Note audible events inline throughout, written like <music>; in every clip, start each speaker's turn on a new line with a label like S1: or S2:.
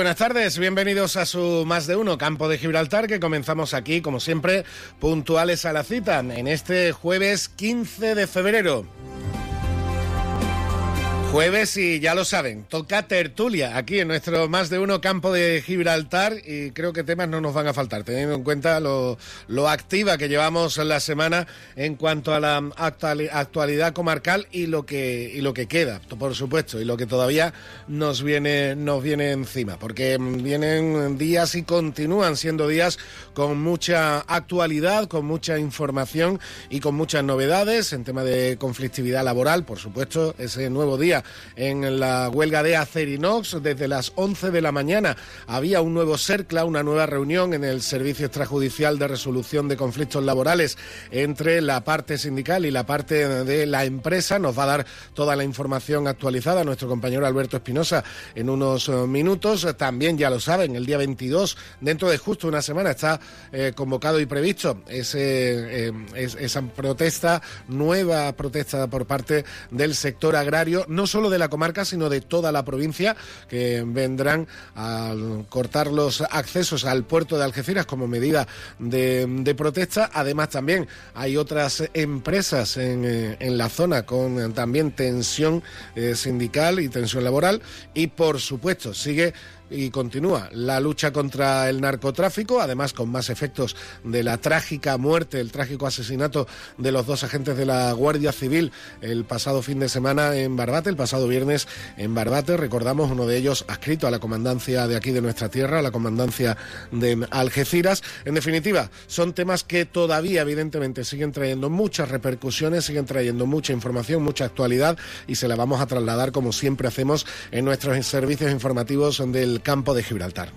S1: Buenas tardes, bienvenidos a su Más de Uno Campo de Gibraltar, que comenzamos aquí, como siempre, puntuales a la cita, en este jueves 15 de febrero. Jueves y ya lo saben, toca tertulia aquí en nuestro más de uno campo de Gibraltar y creo que temas no nos van a faltar, teniendo en cuenta lo, lo activa que llevamos la semana en cuanto a la actualidad comarcal y lo que y lo que queda, por supuesto, y lo que todavía nos viene nos viene encima, porque vienen días y continúan siendo días con mucha actualidad, con mucha información y con muchas novedades en tema de conflictividad laboral, por supuesto, ese nuevo día en la huelga de Acerinox. Desde las 11 de la mañana había un nuevo CERCLA, una nueva reunión en el Servicio Extrajudicial de Resolución de Conflictos Laborales entre la parte sindical y la parte de la empresa. Nos va a dar toda la información actualizada nuestro compañero Alberto Espinosa en unos eh, minutos. También, ya lo saben, el día 22, dentro de justo una semana, está eh, convocado y previsto ese, eh, esa protesta, nueva protesta por parte del sector agrario. No solo de la comarca, sino de toda la provincia, que vendrán a cortar los accesos al puerto de Algeciras como medida de, protesta. Además, también hay otras empresas en, eh, en la zona con también tensión eh, sindical y tensión laboral. Y, por supuesto, sigue y continúa la lucha contra el narcotráfico, además con más efectos de la trágica muerte, el trágico asesinato de los dos agentes de la Guardia Civil el pasado fin de semana en Barbate, el pasado viernes en Barbate. Recordamos uno de ellos adscrito a la comandancia de aquí de nuestra tierra, a la comandancia de Algeciras. En definitiva, son temas que todavía evidentemente siguen trayendo muchas repercusiones, siguen trayendo mucha información, mucha actualidad y se la vamos a trasladar como siempre hacemos en nuestros servicios informativos del campo de Gibraltar.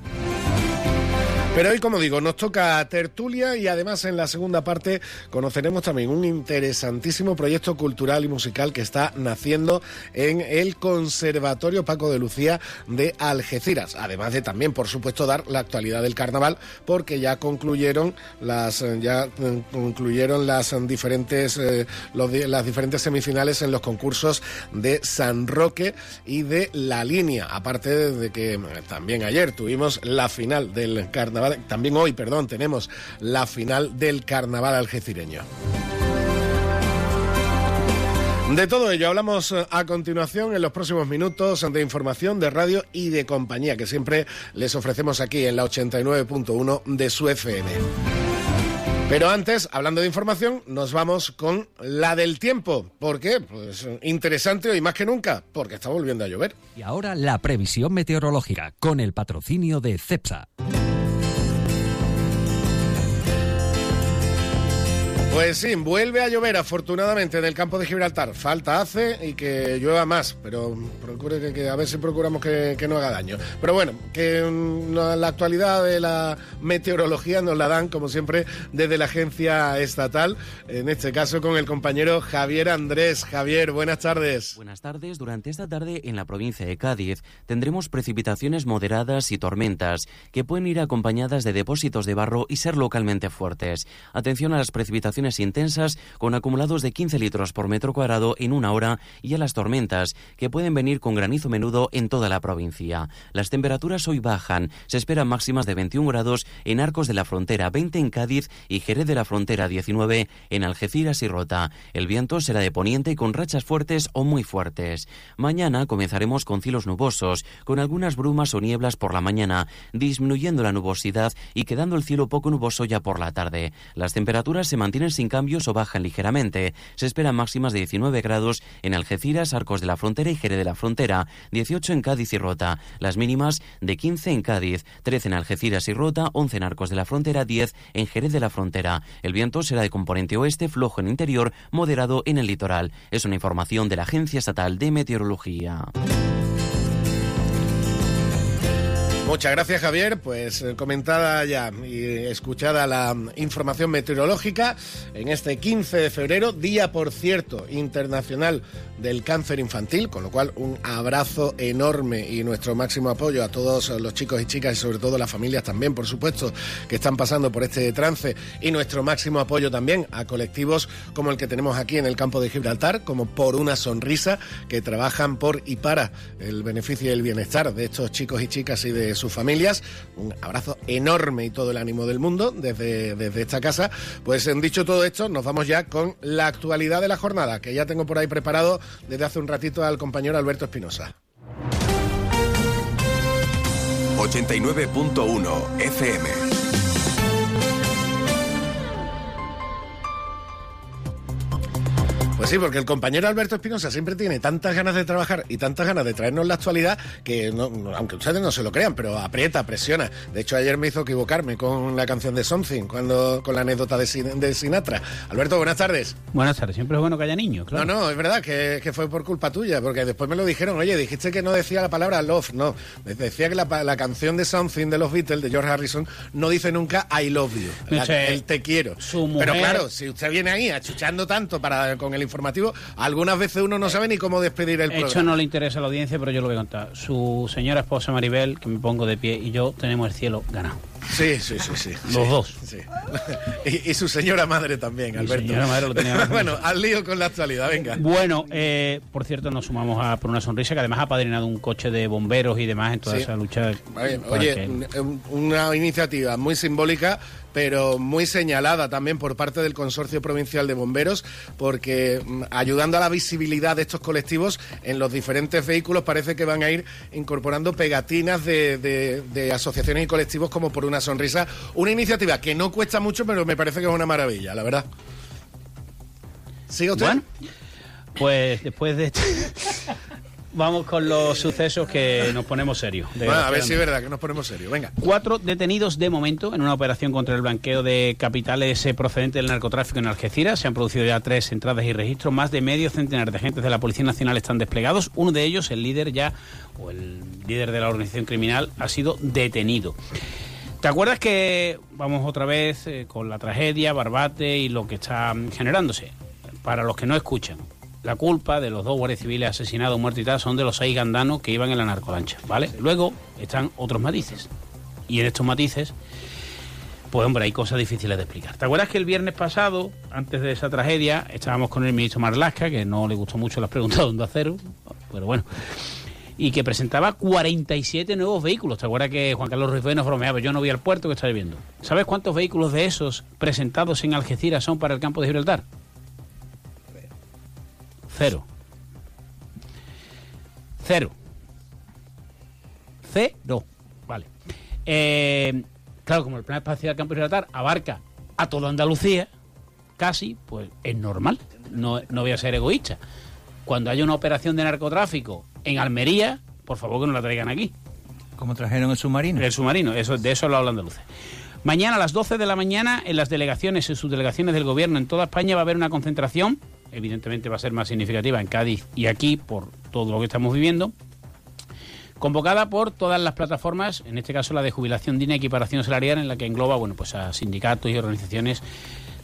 S1: Pero hoy, como digo, nos toca tertulia y además en la segunda parte conoceremos también un interesantísimo proyecto cultural y musical que está naciendo en el Conservatorio Paco de Lucía de Algeciras. Además de también, por supuesto, dar la actualidad del carnaval, porque ya concluyeron las ya concluyeron las diferentes eh, las diferentes semifinales en los concursos de San Roque y de La Línea. Aparte de que también ayer tuvimos la final del carnaval también hoy, perdón, tenemos la final del carnaval algecireño. De todo ello hablamos eh, a continuación en los próximos minutos de información de radio y de compañía que siempre les ofrecemos aquí en la 89.1 de su FM. Pero antes, hablando de información, nos vamos con la del tiempo. ¿Por qué? Pues interesante hoy más que nunca, porque está volviendo a llover.
S2: Y ahora la previsión meteorológica con el patrocinio de CEPSA.
S1: Pues sí, vuelve a llover afortunadamente en el campo de Gibraltar. Falta hace y que llueva más, pero procure que, a ver si procuramos que, no haga daño. Pero bueno, que mm, la actualidad de la meteorología nos la dan, como siempre, desde la agencia estatal, en este caso con el compañero Javier Andrés. Javier, buenas tardes.
S3: Buenas tardes. Durante esta tarde en la provincia de Cádiz tendremos precipitaciones moderadas y tormentas que pueden ir acompañadas de depósitos de barro y ser localmente fuertes. Atención a las precipitaciones intensas con acumulados de 15 litros por metro cuadrado en una hora y a las tormentas que pueden venir con granizo menudo en toda la provincia. Las temperaturas hoy bajan, se esperan máximas de 21 grados en Arcos de la Frontera, 20 en Cádiz y Jerez de la Frontera, 19 en Algeciras y Rota. El viento será de poniente con rachas fuertes o muy fuertes. Mañana comenzaremos con cielos nubosos, con algunas brumas o nieblas por la mañana, disminuyendo la nubosidad y quedando el cielo poco nuboso ya por la tarde. Las temperaturas se mantienen sin cambios o bajan ligeramente. Se esperan máximas de 19 grados en Algeciras, Arcos de la Frontera y Jerez de la Frontera, 18 en Cádiz y Rota. Las mínimas de 15 en Cádiz, 13 en Algeciras y Rota, 11 en Arcos de la Frontera, 10 en Jerez de la Frontera. El viento será de componente oeste, flojo en interior, moderado en el litoral. Es una información de la Agencia Estatal de Meteorología.
S1: Muchas gracias Javier, pues eh, comentada ya y escuchada la información meteorológica en este 15 de febrero, día por cierto internacional del cáncer infantil, con lo cual un abrazo enorme y nuestro máximo apoyo a todos los chicos y chicas y sobre todo las familias también, por supuesto, que están pasando por este trance y nuestro máximo apoyo también a colectivos como el que tenemos aquí en el campo de Gibraltar, como por una sonrisa, que trabajan por y para el beneficio y el bienestar de estos chicos y chicas y de sus familias. Un abrazo enorme y todo el ánimo del mundo desde, desde esta casa. Pues en dicho todo esto, nos vamos ya con la actualidad de la jornada, que ya tengo por ahí preparado desde hace un ratito al compañero Alberto Espinosa.
S4: 89.1 FM.
S1: Pues sí, porque el compañero Alberto Espinosa siempre tiene tantas ganas de trabajar y tantas ganas de traernos la actualidad que, no, aunque ustedes no se lo crean, pero aprieta, presiona. De hecho, ayer me hizo equivocarme con la canción de Something, cuando, con la anécdota de, de Sinatra. Alberto, buenas tardes.
S5: Buenas tardes. Siempre es bueno que haya niños, claro.
S1: No, no, es verdad que, que, fue por culpa tuya, porque después me lo dijeron, oye, dijiste que no decía la palabra love. No, decía que la, la canción de Something de los Beatles, de George Harrison, no dice nunca I love you. La, el te quiero.
S5: Mujer...
S1: Pero claro, si usted viene ahí achuchando tanto para con el informativo, algunas veces uno no sabe ni cómo despedir el programa.
S5: Hecho no le interesa a la audiencia, pero yo lo voy a contar. Su señora esposa Maribel, que me pongo de pie, y yo tenemos el cielo ganado.
S1: Sí, sí, sí, sí.
S5: Los
S1: sí,
S5: dos.
S1: Sí. <laughs> Y, y, su señora madre también, Alberto.
S5: Mi señora madre lo tenía <laughs>
S1: bueno, al lío con la actualidad, venga.
S5: Bueno, eh, por cierto, nos sumamos a por una sonrisa que además ha padrinado un coche de bomberos y demás en toda
S1: Sí.
S5: esa lucha.
S1: Oye,
S5: que-
S1: un- una iniciativa muy simbólica, pero muy señalada también por parte del Consorcio Provincial de Bomberos, porque mm, ayudando a la visibilidad de estos colectivos en los diferentes vehículos parece que van a ir incorporando pegatinas de, de- de asociaciones y colectivos como por una sonrisa. Una iniciativa que no cuesta mucho, pero me parece que es una maravilla, la verdad. ¿Sigue usted?
S5: Bueno, pues después de esto, <laughs> vamos con los sucesos que nos ponemos serios.
S1: Bueno, a ver si es verdad que nos ponemos serios. Venga.
S5: Cuatro detenidos de momento en una operación contra el blanqueo de capitales eh, procedente del narcotráfico en Algeciras. Se han producido ya tres entradas y registros. Más de medio centenar de agentes de la Policía Nacional están desplegados. Uno de ellos, el líder ya, o el líder de la organización criminal, ha sido detenido. ¿Te acuerdas que vamos otra vez eh, con la tragedia, Barbate y lo que está mm, generándose? Para los que no escuchan, la culpa de los dos guardias civiles asesinados, muertos y tal, son de los seis gandanos que iban en la narcolancha, ¿vale? Luego están otros matices. Y en estos matices, pues hombre, hay cosas difíciles de explicar. ¿Te acuerdas que el viernes pasado, antes de esa tragedia, estábamos con el ministro Marlasca, que no le gustó mucho las preguntas de Onda Cero, pero bueno, y que presentaba 47 nuevos vehículos. ¿Te acuerdas que Juan Carlos Ruiz nos bromeaba? Yo no vi al puerto que está viendo. ¿Sabes cuántos vehículos de esos presentados en Algeciras son para el campo de Gibraltar? Cero. Cero. Cero. Vale. Eh, claro, como el Plan Espacial Campo de Gibraltar abarca a toda Andalucía, casi, pues es normal. No, no voy a ser egoísta. Cuando haya una operación de narcotráfico en Almería, por favor que no la traigan aquí.
S6: Como trajeron el submarino.
S5: El submarino, eso, de eso lo hablan andaluces. Mañana a las 12 de la mañana, en las delegaciones y subdelegaciones del gobierno en toda España va a haber una concentración. Evidentemente va a ser más significativa en Cádiz y aquí por todo lo que estamos viviendo. Convocada por todas las plataformas, en este caso la de jubilación digna y equiparación salarial, en la que engloba bueno, pues a sindicatos y organizaciones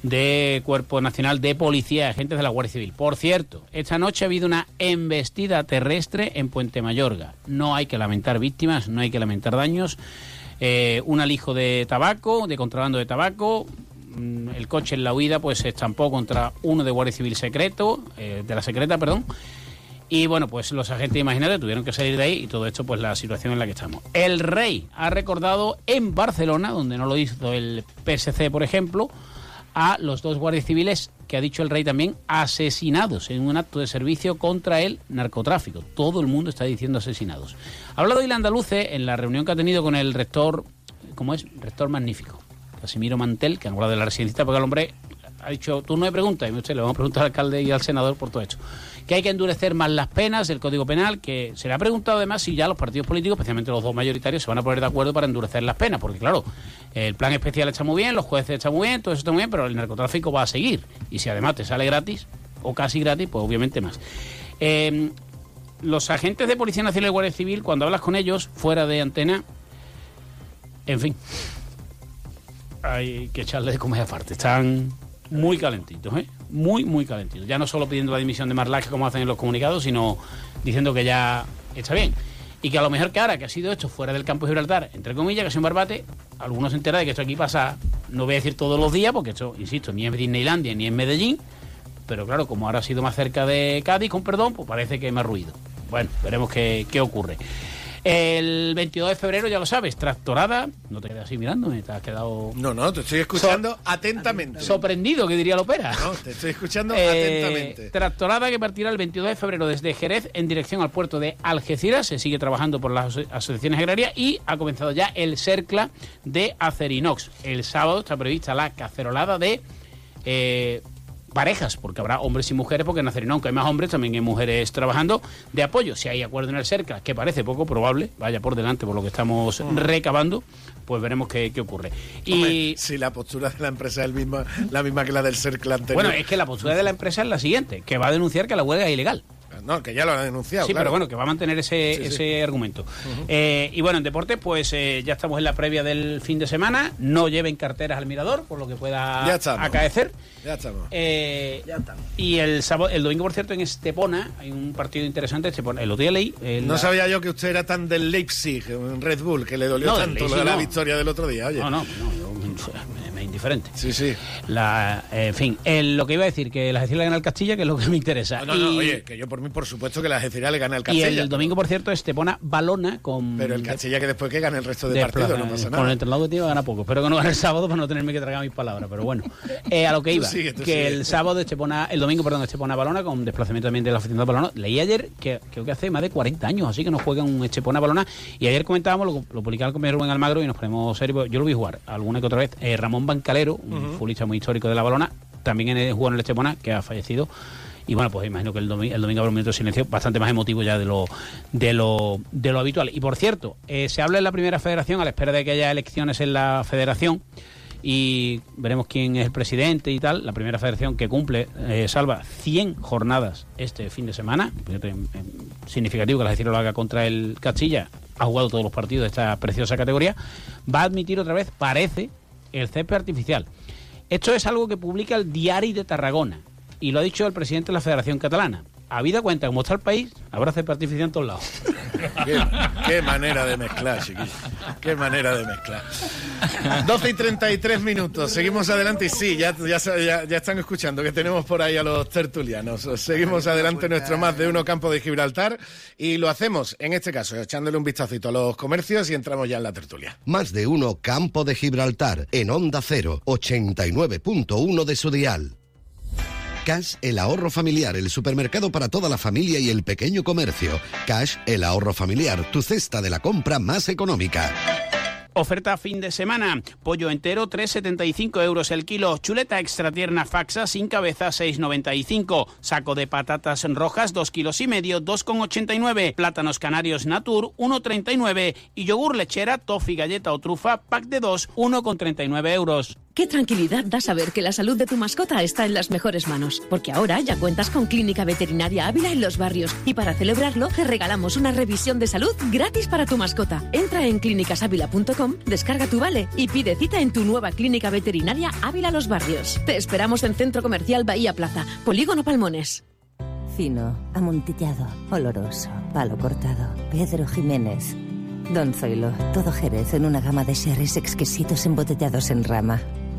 S5: de Cuerpo Nacional de Policía, agentes de la Guardia Civil. Por cierto, esta noche ha habido una embestida terrestre en Puente Mayorga. No hay que lamentar víctimas, no hay que lamentar daños. Eh, un alijo de tabaco, de contrabando de tabaco. Mm, El coche en la huida pues se estampó contra uno de Guardia Civil secreto, eh, de la secreta, perdón. Y bueno, pues los agentes, imagínate, tuvieron que salir de ahí y todo esto, pues la situación en la que estamos. El rey ha recordado en Barcelona, donde no lo hizo el PSC, por ejemplo, a los dos guardias civiles que ha dicho el rey también asesinados en un acto de servicio contra el narcotráfico. Todo el mundo está diciendo asesinados. Ha hablado el andaluce en la reunión que ha tenido con el rector, ¿cómo es? Rector magnífico, Casimiro Mantel, que han de la residencia, porque el hombre ha dicho, tú no me preguntas, y usted le vamos a preguntar al alcalde y al senador por todo esto. Que hay que endurecer más las penas del Código Penal, que se le ha preguntado además si ya los partidos políticos, especialmente los dos mayoritarios, se van a poner de acuerdo para endurecer las penas, porque claro, el plan especial está muy bien, los jueces están muy bien, todo eso está muy bien, pero el narcotráfico va a seguir. Y si además te sale gratis, o casi gratis, pues obviamente más. Eh, los agentes de Policía Nacional y Guardia Civil, cuando hablas con ellos fuera de antena, En fin, hay que echarle de comer aparte. Están muy calentitos, ¿eh? Muy, muy calentitos. Ya no solo pidiendo la dimisión de Marlax como hacen en los comunicados, sino diciendo que ya está bien. Y que a lo mejor que ahora que ha sido hecho fuera del campo de Gibraltar, entre comillas, que es un barbate, algunos se enteran de que esto aquí pasa, no voy a decir todos los días, porque esto, insisto, ni es Disneylandia ni es Medellín, pero claro, como ahora ha sido más cerca de Cádiz, con perdón, pues parece que me ha ruido. Bueno, veremos qué, qué ocurre. El 22 de febrero, ya lo sabes, tractorada. No te quedas así mirándome, te has quedado.
S1: No, no, te estoy escuchando atentamente.
S5: Sorprendido, que diría la ópera.
S1: No, te estoy escuchando
S5: Eh,
S1: atentamente.
S5: Tractorada que partirá el 22 de febrero desde Jerez en dirección al puerto de Algeciras. Se sigue trabajando por las aso- asociaciones agrarias y ha comenzado ya el CERCLA de Acerinox. El sábado está prevista la cacerolada de eh, parejas, porque habrá hombres y mujeres, porque en Acerinox, aunque hay más hombres, también hay mujeres trabajando de apoyo. Si hay acuerdo en el CERCLA, que parece poco probable, vaya por delante por lo que estamos recabando, pues veremos qué, qué ocurre. Y.
S1: Si la postura de la empresa es el misma, la misma que la del CERCLA anterior.
S5: Bueno, es que la postura de la empresa es la siguiente, que va a denunciar que la huelga es ilegal.
S1: No, que ya lo han denunciado.
S5: Sí,
S1: claro.
S5: pero bueno, que va a mantener ese,
S1: Sí, sí.
S5: ese argumento. Eh, y bueno, en deporte, pues eh, ya estamos en la previa del fin de semana. No lleven carteras al mirador, por lo que pueda
S1: Ya estamos.
S5: acaecer.
S1: Ya estamos.
S5: Eh, Y el sábado, el domingo, por cierto, en Estepona hay un partido interesante. Estepona, el otro día leí.
S1: No
S5: la-
S1: sabía yo que usted era tan del Leipzig, en Red Bull, que le dolió
S5: No,
S1: tanto
S5: Leipzig
S1: lo de la
S5: no.
S1: victoria del otro día. Oye.
S5: No, no, no, yo me, indiferente.
S1: Sí, sí.
S5: La, eh, en fin, el- lo que iba a decir, que la Algeciras le gana al Castilla, que es lo que me interesa.
S1: No, no, no,
S5: Y-
S1: oye, que yo por mí, por supuesto, que la Algeciras le gana al
S5: Y
S1: Castilla.
S5: el domingo, por cierto, Estepona balona con.
S1: Pero el Castilla que después que gane el resto de,
S5: de
S1: partidos, no pasa
S5: eh,
S1: nada.
S5: Con el entrenador que tiene va a ganar poco. Espero que no gane el sábado para no tenerme que tragar mis palabras. Pero bueno, <laughs> Eh, a lo que
S1: Tú
S5: iba.
S1: sigue, tú
S5: que
S1: sigue.
S5: el sábado Estepona, el domingo, perdón, Estepona balona con desplazamiento también de la afición de balona. Leí ayer que creo que hace más de 40 años, así que no juega un Estepona balona. Y ayer comentábamos, lo, lo publicaba el compañero Rubén Almagro y nos ponemos serios. Yo lo vi jugar alguna que otra vez. Eh, Ramón Bancalero, un futbolista muy histórico de la balona, también en- jugó en el Estepona, que ha fallecido. Y bueno, pues imagino que el, domi- el domingo habrá un minuto de silencio bastante más emotivo ya de lo, de lo, de lo habitual. Y por cierto, eh, se habla en la primera federación a la espera de que haya elecciones en la federación y veremos quién es el presidente y tal. La primera federación que cumple, eh, salva 100 jornadas este fin de semana. Em, em, Significativo que la Algeciras lo haga contra el Castilla. Ha jugado todos los partidos de esta preciosa categoría. Va a admitir otra vez, parece, el césped artificial. Esto es algo que publica el Diario de Tarragona y lo ha dicho el presidente de la Federación Catalana. Habida cuenta, como está el país, habrá césped artificial en todos lados. <laughs>
S1: Qué, qué manera de mezclar, chiquillos. Qué manera de mezclar. 12 y 33 minutos. Seguimos adelante y sí, ya, ya, ya, ya están escuchando que tenemos por ahí a los tertulianos. Seguimos adelante nuestro más de uno campo de Gibraltar y lo hacemos, en este caso, echándole un vistacito a los comercios y entramos ya en la tertulia.
S7: Más de uno Campo de Gibraltar en Onda 0, 89.1 de su dial. Cash, el ahorro familiar, el supermercado para toda la familia y el pequeño comercio. Cash, el ahorro familiar, tu cesta de la compra más económica.
S5: Oferta fin de semana. Pollo entero 3,75 euros el kilo. Chuleta extra tierna faxa sin cabeza 6,95. Saco de patatas rojas 2 kilos y medio 2,89. Plátanos canarios natur 1,39. Y yogur lechera, toffee, galleta o trufa pack de 2 1,39 euros.
S8: Qué tranquilidad da saber que la salud de tu mascota está en las mejores manos, porque ahora ya cuentas con Clínica Veterinaria Ávila en los barrios y para celebrarlo te regalamos una revisión de salud gratis para tu mascota. Entra en clínicasávila.com, descarga tu vale y pide cita en tu nueva Clínica Veterinaria Ávila Los Barrios. Te esperamos en Centro Comercial Bahía Plaza, Polígono Palmones.
S9: Fino, amontillado, oloroso, palo cortado. Pedro Jiménez. Don Zoilo, todo Jerez en una gama de sherries exquisitos embotellados en rama.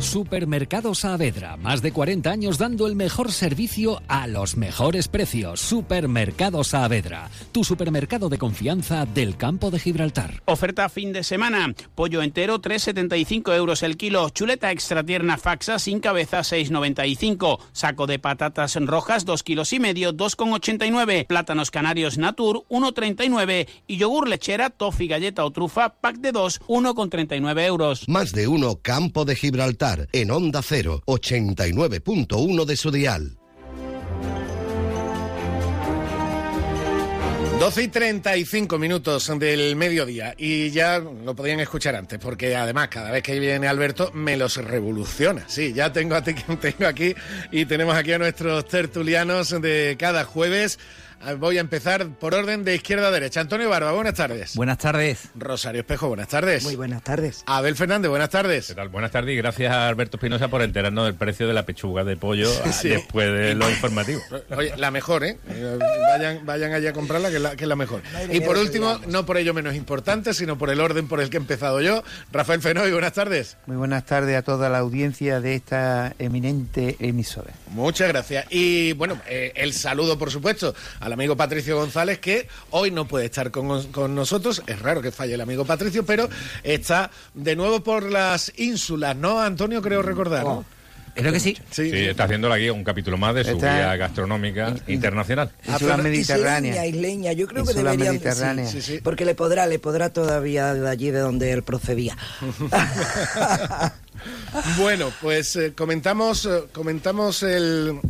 S10: Supermercado Saavedra, más de 40 años dando el mejor servicio a los mejores precios. Supermercado Saavedra, tu supermercado de confianza del campo de Gibraltar.
S5: Oferta fin de semana. Pollo entero 3,75 euros el kilo. Chuleta extra tierna faxa sin cabeza 6,95. Saco de patatas rojas 2 kilos y medio 2,89. Plátanos canarios natur 1,39. Y yogur lechera, toffee, galleta o trufa pack de 2 1,39 euros.
S7: Más de uno Campo de Gibraltar en Onda 0, 89.1 de su dial.
S1: 12 y 35 minutos del mediodía y ya lo podían escuchar antes porque además cada vez que viene Alberto me los revoluciona. Sí, ya tengo a ti <laughs> tengo aquí y tenemos aquí a nuestros tertulianos de cada jueves. Ah, voy a empezar por orden de izquierda a derecha. Antonio Barba, buenas tardes.
S6: Buenas tardes.
S1: Rosario Espejo, buenas tardes.
S11: Muy buenas tardes.
S1: Abel Fernández, buenas tardes.
S12: ¿Qué tal? Buenas tardes y gracias a Alberto Espinosa por enterarnos del precio de la pechuga de pollo <laughs>
S1: Sí.
S12: después de lo informativo. <laughs>
S1: Oye, la mejor, ¿eh? Eh, Vayan, vayan allá a comprarla, que es la, que es la mejor. Y por último, no por ello menos importante, sino por el orden por el que he empezado yo, Rafael Fenoy, buenas tardes.
S11: Muy buenas tardes a toda la audiencia de esta eminente emisora.
S1: Muchas gracias. Y bueno, eh, el saludo, por supuesto, al amigo Patricio González, que hoy no puede estar con, con nosotros. Es raro que falle el amigo Patricio, pero está de nuevo por las ínsulas, ¿no, Antonio? Creo recordar. ¿no?
S6: Creo que sí.
S1: Sí.
S12: Sí, está haciendo aquí un capítulo más de su
S11: Está-
S12: guía gastronómica internacional.
S1: Fernando-
S11: mediterránea.
S13: Isleña, isleña, yo creo que sí,
S1: Sí, sí.
S13: porque le podrá, le podrá todavía de allí de donde él procedía. <laughs>
S1: Bueno, pues eh, comentamos, eh, comentamos el.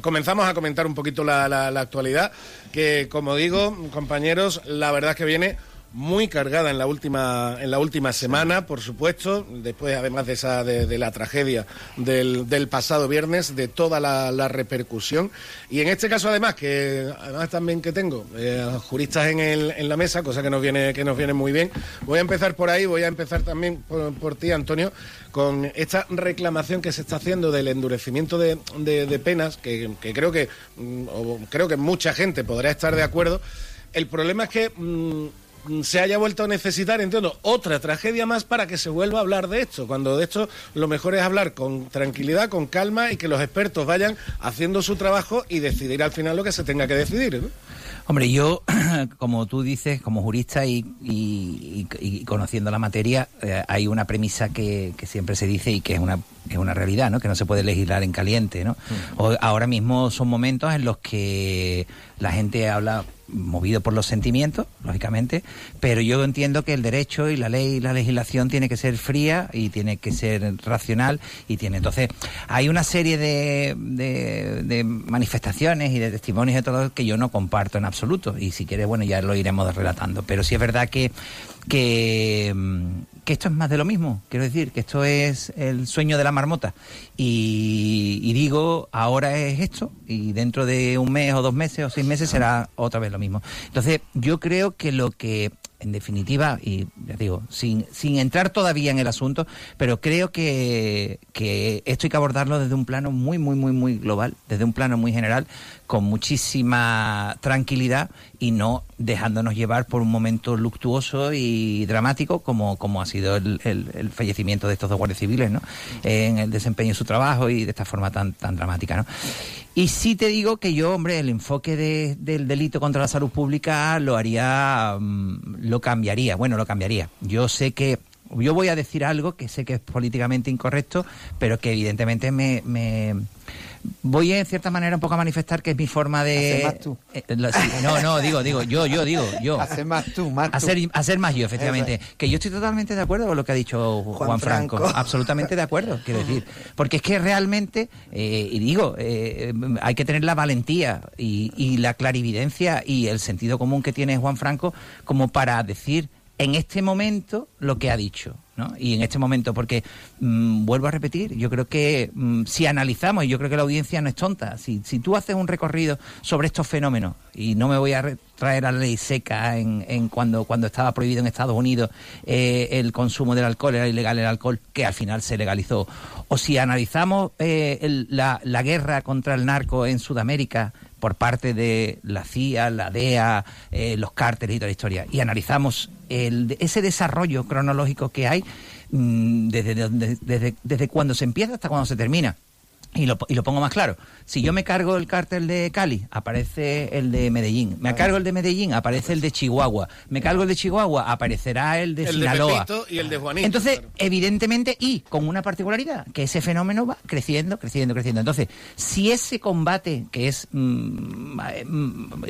S1: Comenzamos a comentar un poquito la, la- la actualidad, que como digo, compañeros, la verdad es que viene muy cargada en la última en la última semana, por supuesto, después además de esa de, de la tragedia del, del pasado viernes, de toda la, la repercusión y en este caso además que además también que tengo eh, juristas en, el, en la mesa, cosa que nos viene que nos viene muy bien. Voy a empezar por ahí, voy a empezar también por, por ti, Antonio, con esta reclamación que se está haciendo del endurecimiento de, de- de penas, que, que creo que mm, o creo que mucha gente podrá estar de acuerdo. El problema es que mm, se haya vuelto a necesitar, entiendo, otra tragedia más para que se vuelva a hablar de esto, cuando de esto lo mejor es hablar con tranquilidad, con calma y que los expertos vayan haciendo su trabajo y decidir al final lo que se tenga que decidir. ¿no?
S6: Hombre, yo, <clears throat> como tú dices, como jurista y, y- conociendo la materia, eh, hay una premisa que, que siempre se dice y que es una, que es una realidad, ¿no? Que no se puede legislar en caliente, ¿no? O- ahora mismo son momentos en los que la gente habla movido por los sentimientos, lógicamente, pero yo entiendo que el derecho y la ley y la legislación tiene que ser fría y tiene que ser racional y tiene entonces hay una serie de, de- de manifestaciones y de testimonios de todo que yo no comparto en absoluto y si quieres bueno ya lo iremos relatando pero sí es verdad que que, mm, que esto es más de lo mismo. Quiero decir que esto es el sueño de la marmota. Y, digo ahora es esto y dentro de un mes o dos meses o seis meses será otra vez lo mismo. Entonces yo creo que lo que en definitiva, y ya digo, sin, sin entrar todavía en el asunto, pero creo que, que esto hay que abordarlo desde un plano muy, muy, muy, muy global, desde un plano muy general, con muchísima tranquilidad y no dejándonos llevar por un momento luctuoso y dramático como, como ha sido el, fallecimiento de estos dos guardias civiles, ¿no? En el desempeño de su trabajo y de esta forma tan, tan dramática, ¿no? Y sí te digo que yo, hombre, el enfoque de- del delito contra la salud pública lo haría, mm, lo cambiaría. Bueno, lo cambiaría. Yo sé que, yo voy a decir algo que sé que es políticamente incorrecto, pero que evidentemente me, me- voy en cierta manera un poco a manifestar que es mi forma de...
S11: Hacer más tú.
S6: Eh, sí, no, no, digo, digo, yo, yo, digo, yo.
S11: Hacer más tú, más tú.
S6: Hacer, hacer más yo, efectivamente. Que yo estoy totalmente de acuerdo con lo que ha dicho Juan,
S13: Juan
S6: Franco.
S13: Franco. <laughs>
S6: Absolutamente de acuerdo, quiero decir. Porque es que realmente, eh, y digo, eh, hay que tener la valentía y, y la clarividencia y el sentido común que tiene Juan Franco como para decir en este momento lo que ha dicho. ¿No? Y en este momento, porque mm, vuelvo a repetir, yo creo que mm, si analizamos, y yo creo que la audiencia no es tonta, si, si tú haces un recorrido sobre estos fenómenos, y no me voy a traer a la ley seca en, en cuando, cuando estaba prohibido en Estados Unidos eh, el consumo del alcohol, era ilegal el alcohol, que al final se legalizó, o si analizamos eh, el- la, la guerra contra el narco en Sudamérica, por parte de la CIA, la DEA, eh, los cárteles y toda la historia, y analizamos el, ese desarrollo cronológico que hay mm, desde, desde, desde cuando se empieza hasta cuando se termina. Y lo, y lo pongo más claro. Si yo me cargo el cártel de Cali, aparece el de Medellín. Me cargo el de Medellín, aparece el de Chihuahua. Me cargo el de Chihuahua, aparecerá el de
S1: El de
S6: Sinaloa.
S1: Pepito y el de Juanito.
S6: Entonces,
S1: claro.
S6: evidentemente, y con una particularidad, que ese fenómeno va creciendo, creciendo, creciendo. Entonces, si ese combate, que es, mm,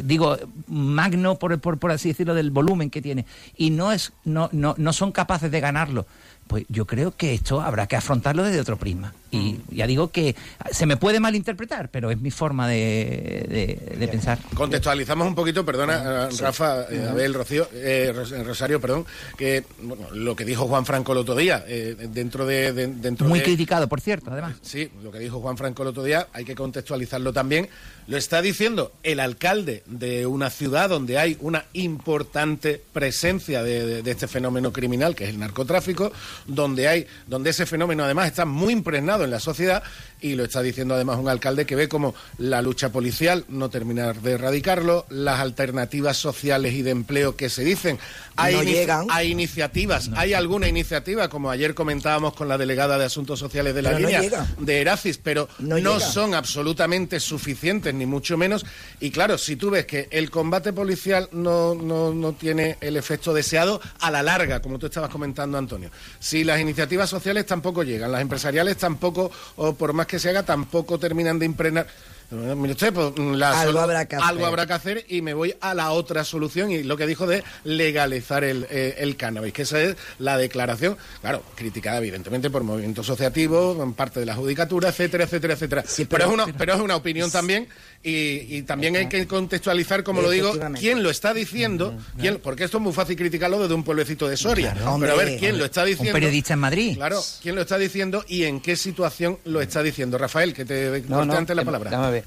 S6: digo, magno, por, por, por así decirlo, del volumen que tiene, y no, es, no, no, no son capaces de ganarlo, pues yo creo que esto habrá que afrontarlo desde otro prisma. Y ya digo que se me puede malinterpretar, pero es mi forma de, de- de pensar.
S1: Contextualizamos un poquito, perdona, eh, Rafa, eh, Abel, Rocío, eh, eh, Rosario, perdón, que bueno, lo que dijo Juan Franco el otro día, eh, dentro de... de- dentro
S6: Muy criticado, por cierto, además.
S1: Sí, lo que dijo Juan Franco el otro día, hay que contextualizarlo también. Lo está diciendo el alcalde de una ciudad donde hay una importante presencia de, de- de este fenómeno criminal, que es el narcotráfico, donde hay, donde ese fenómeno además está muy impregnado en la sociedad, y lo está diciendo además un alcalde que ve como la lucha policial no terminar de erradicarlo, las alternativas sociales y de empleo que se dicen. Hay,
S13: No llegan.
S1: hay iniciativas, hay alguna iniciativa, como ayer comentábamos con la delegada de Asuntos Sociales de la
S13: Pero
S1: línea de Eracis, pero no, son absolutamente suficientes, ni mucho menos. Y claro, si tú ves que el combate policial no, no, no tiene el efecto deseado a la larga, como tú estabas comentando, Antonio, si las iniciativas sociales tampoco llegan, las empresariales tampoco, o por más que se haga, tampoco terminan de impregnar. Mire usted, pues, la
S13: Algo habrá que hacer.
S1: algo habrá que hacer y me voy a la otra solución y lo que dijo de legalizar el, eh, el cannabis, que esa es la declaración, claro, criticada evidentemente por movimientos asociativos, en parte de la judicatura, etcétera, etcétera, etcétera. pero,
S13: pero-
S1: es una, pero es una opinión también y, y también hay que contextualizar, como lo digo, quién lo está diciendo, quién- porque esto es muy fácil criticarlo desde un pueblecito de Soria,
S13: Claro,
S1: pero a ver quién lo está diciendo.
S6: Un periodista en Madrid.
S1: Claro, quién lo está diciendo y en qué situación lo está diciendo. Rafael, que te
S11: No,
S1: antes la
S11: eh,
S1: palabra.
S11: vamos a ver.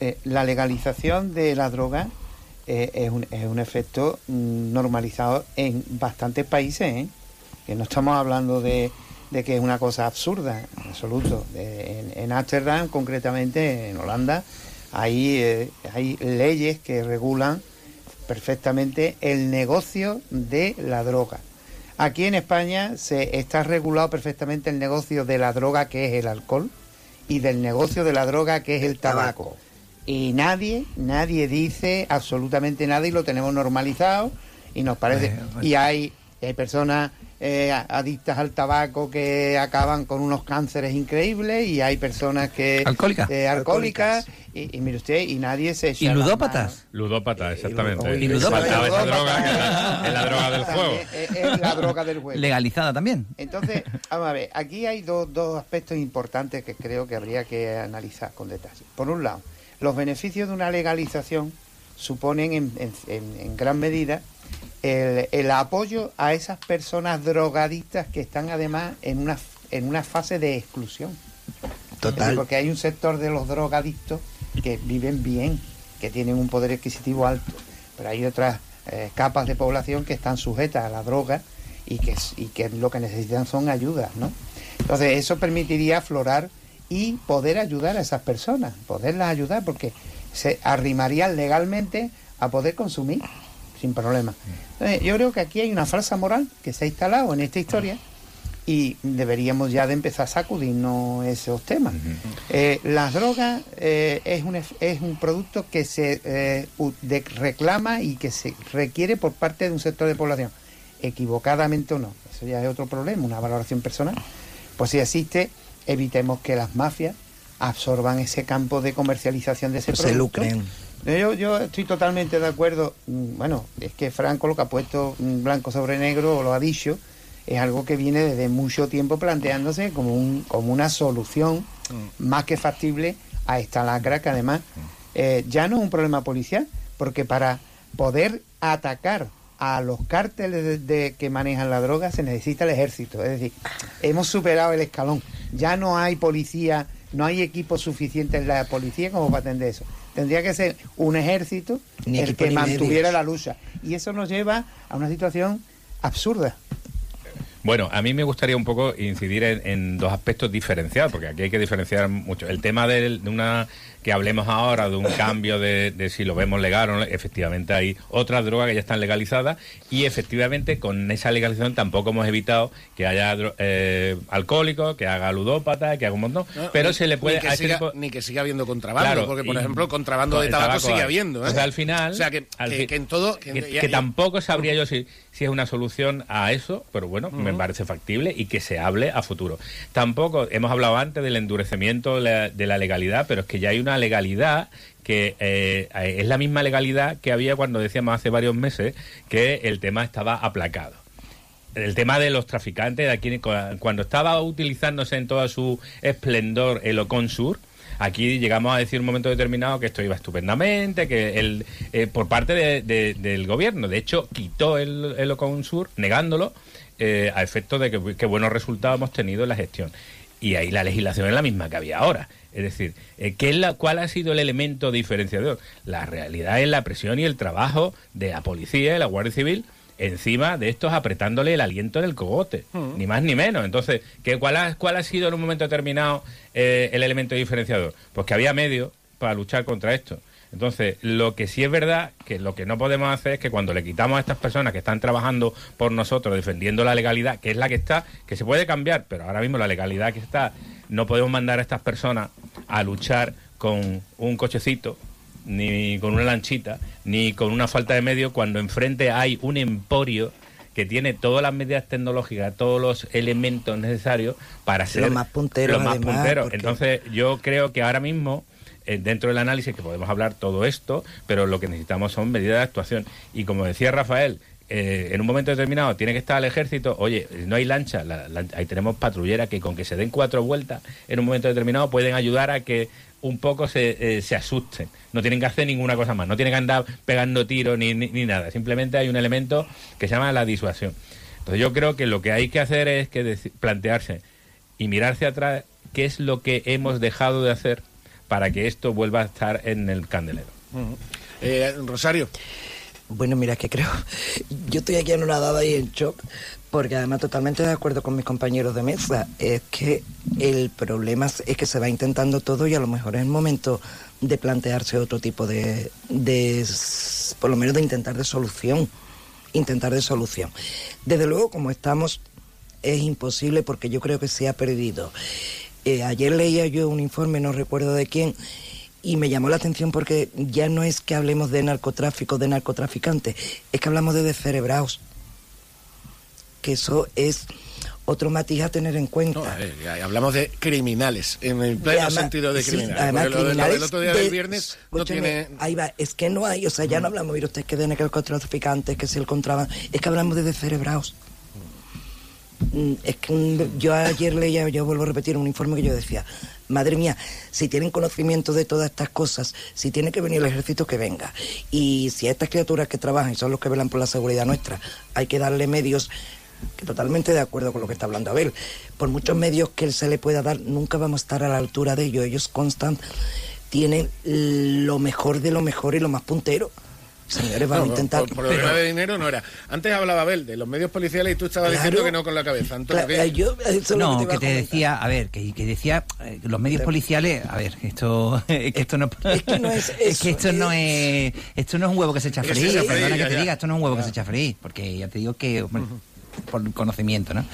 S11: Eh, la legalización de la droga eh, es, un, es un efecto mm, normalizado en bastantes países, ¿eh? que no estamos hablando de, de que es una cosa absurda, en absoluto. De- en, en Ámsterdam, concretamente en Holanda, hay, eh, hay leyes que regulan perfectamente el negocio de la droga. Aquí en España se está regulado perfectamente el negocio de la droga que es el alcohol y del negocio de la droga que es el tabaco. Y nadie, nadie dice absolutamente nada y lo tenemos normalizado y nos parece. Y hay, hay personas eh, adictas al tabaco que acaban con unos cánceres increíbles y hay personas que...
S6: Alcohólicas.
S11: eh, alcohólicas. Y, y mire usted, y nadie se echa
S6: Y ludópatas.
S11: manos.
S12: Ludópata, exactamente.
S6: y ludópata.
S12: Faltaba esa
S11: Ludópata.
S12: droga que era- es la droga del juego.
S11: Es, es la droga del juego.
S6: Legalizada también.
S11: Entonces, vamos a ver, aquí hay dos, dos aspectos importantes que creo que habría que analizar con detalle. Por un lado, los beneficios de una legalización suponen en, en- en- en gran medida el, el apoyo a esas personas drogadictas que están además en una, en una fase de exclusión.
S13: Total.
S11: Porque hay un sector de los drogadictos que viven bien, que tienen un poder adquisitivo alto, pero hay otras eh, capas de población que están sujetas a la droga y que, y que lo que necesitan son ayudas, ¿no? Entonces eso permitiría aflorar y poder ayudar a esas personas, poderlas ayudar porque se arrimarían legalmente a poder consumir sin problema. Entonces, yo creo que aquí hay una falsa moral que se ha instalado en esta historia y deberíamos ya de empezar a sacudirnos esos temas. Eh, las drogas eh, es, un, es un producto que se eh, de- reclama y que se requiere por parte de un sector de población, equivocadamente o no. Eso ya es otro problema, una valoración personal. Pues si existe, evitemos que las mafias absorban ese campo de comercialización de ese
S13: Se
S11: producto.
S13: lucren.
S11: Yo, yo estoy totalmente de acuerdo. Mm, Bueno, es que Franco lo que ha puesto mm, blanco sobre negro, o lo ha dicho, es algo que viene desde mucho tiempo planteándose como, un, como una solución más que factible a esta lacra que además eh, ya no es un problema policial, porque para poder atacar a los cárteles de, de- que manejan la droga se necesita el ejército. Es decir, hemos superado el escalón. Ya no hay policía, no hay equipo suficiente en la policía como para atender eso. Tendría que ser un ejército
S13: Ni
S11: el que mantuviera
S13: medios.
S11: la lucha. Y eso nos lleva a una situación absurda.
S12: Bueno, a mí me gustaría un poco incidir en, en dos aspectos diferenciados, porque aquí hay que diferenciar mucho. El tema del- de, una que hablemos ahora de un cambio de, de si lo vemos legal o no, efectivamente hay otras drogas que ya están legalizadas y efectivamente con esa legalización tampoco hemos evitado que haya eh, alcohólicos, que haga ludópata, que haga un montón,
S1: No,
S12: pero
S1: ni-
S12: se le puede
S1: ni que,
S12: este
S1: siga,
S12: tipo-
S1: ni que siga habiendo contrabando,
S12: Claro,
S1: porque por
S12: y-
S1: ejemplo contrabando de tabaco, sigue habiendo. ¿eh?
S12: O sea, al final,
S1: o sea que,
S12: al
S1: que- que en todo, que, ya- ya-
S12: tampoco sabría yo si, si es una solución a eso, pero bueno, me parece factible y que se hable a futuro. Tampoco, hemos hablado antes del endurecimiento de la, de la legalidad, pero es que ya hay una legalidad que eh, es la misma legalidad que había cuando decíamos hace varios meses que el tema estaba aplacado. el tema de los traficantes, de aquí, cuando estaba utilizándose en todo su esplendor el Oconsur, aquí llegamos a decir un momento determinado que esto iba estupendamente, que el, eh, por parte del gobierno, de hecho, quitó el, el Oconsur, negándolo, eh, a efecto de que, buenos resultados hemos tenido en la gestión. Y ahí la legislación es la misma que había ahora. Es decir, eh, ¿qué es la, ¿cuál ha sido el elemento diferenciador? La realidad es la presión y el trabajo de la policía y la Guardia Civil encima de estos apretándole el aliento en el cogote, mm. ni más ni menos. Entonces, ¿qué, cuál, ha, ¿cuál ha sido en un momento determinado eh, el elemento diferenciador? Pues que había medios para luchar contra esto. Entonces, lo que sí es verdad, que lo que no podemos hacer es que cuando le quitamos a estas personas que están trabajando por nosotros, defendiendo la legalidad, que es la que está, que se puede cambiar, pero ahora mismo la legalidad que está, no podemos mandar a estas personas a luchar con un cochecito, ni con una lanchita, ni con una falta de medio, cuando enfrente hay un emporio que tiene todas las medidas tecnológicas, todos los elementos necesarios para ser
S13: los más punteros.
S12: más punteros. Entonces, yo creo que ahora mismo eh, dentro del análisis que podemos hablar todo esto, pero lo que necesitamos son medidas de actuación. Y como decía Rafael, eh, en un momento determinado tiene que estar el ejército, oye, no hay lancha, ahí tenemos patrulleras que con que se den cuatro vueltas en un momento determinado pueden ayudar a que un poco se, eh, se asusten. No tienen que hacer ninguna cosa más, no tienen que andar pegando tiros ni, ni, nada. Simplemente hay un elemento que se llama la disuasión. Entonces yo creo que lo que hay que hacer es que plantearse y mirarse atrás qué es lo que hemos dejado de hacer para que esto vuelva a estar en el candelero.
S1: Eh, Rosario.
S13: Bueno, mira, que creo. Yo estoy aquí en una dada y en shock, porque además totalmente de acuerdo con mis compañeros de mesa. Es que el problema es que se va intentando todo y a lo mejor es el momento de plantearse otro tipo de, de por lo menos de intentar de solución. Intentar de solución. Desde luego, como estamos, es imposible porque yo creo que se ha perdido eh, ayer leía yo un informe, no recuerdo de quién, y me llamó la atención porque ya no es que hablemos de narcotráfico, de narcotraficantes, es que hablamos de descerebrados. Que eso es otro matiz a tener en cuenta.
S1: Eh, hablamos de criminales, en el pleno sentido de criminales. además, criminales el otro día del viernes no tiene...
S13: Ahí va, es que no hay, o sea, ya no hablamos, mire usted, que de narcotraficantes, que si el contrabando, es que hablamos de descerebrados. Mm, es que yo ayer leía, yo vuelvo a repetir un informe que yo decía, madre mía, si tienen conocimiento de todas estas cosas, si tiene que venir el ejército, que venga. Y si a estas criaturas que trabajan y son los que velan por la seguridad nuestra, hay que darle medios, que totalmente de acuerdo con lo que está hablando Abel, por muchos medios que él se le pueda dar, nunca vamos a estar a la altura de ellos. Ellos constan, tienen lo mejor de lo mejor y lo más puntero señores, van a intentar.
S1: Por, problema de dinero no era. Antes hablaba Abel de los medios policiales y tú estabas diciendo que no con la cabeza.
S6: no, que, te decía, a ver, que, decía eh, los medios policiales, a ver, esto, que esto no, es que no es, que esto no es, esto no es un huevo que se echa frío. Perdona que te diga, esto no es un huevo que se echa frío, porque ya te digo que por conocimiento, ¿no?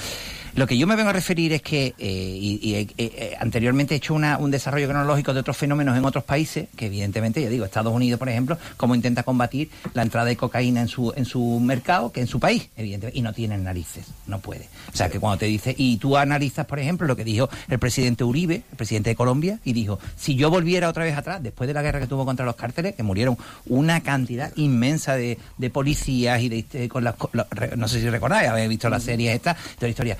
S6: Lo que yo me vengo a referir es que, eh, y, eh, eh, anteriormente he hecho un desarrollo cronológico de otros fenómenos en otros países, que evidentemente, ya digo, Estados Unidos, por ejemplo, cómo intenta combatir la entrada de cocaína en su, en su mercado, que en su país, evidentemente, y no tienen narices, no puede. O sea, que cuando te dice, y tú analizas, por ejemplo, lo que dijo el presidente Uribe, el presidente de Colombia, y dijo, si yo volviera otra vez atrás, después de la guerra que tuvo contra los cárteles, que murieron una cantidad inmensa de, policías y de, con las, no sé si recordáis, habéis visto las series esta, de la historia,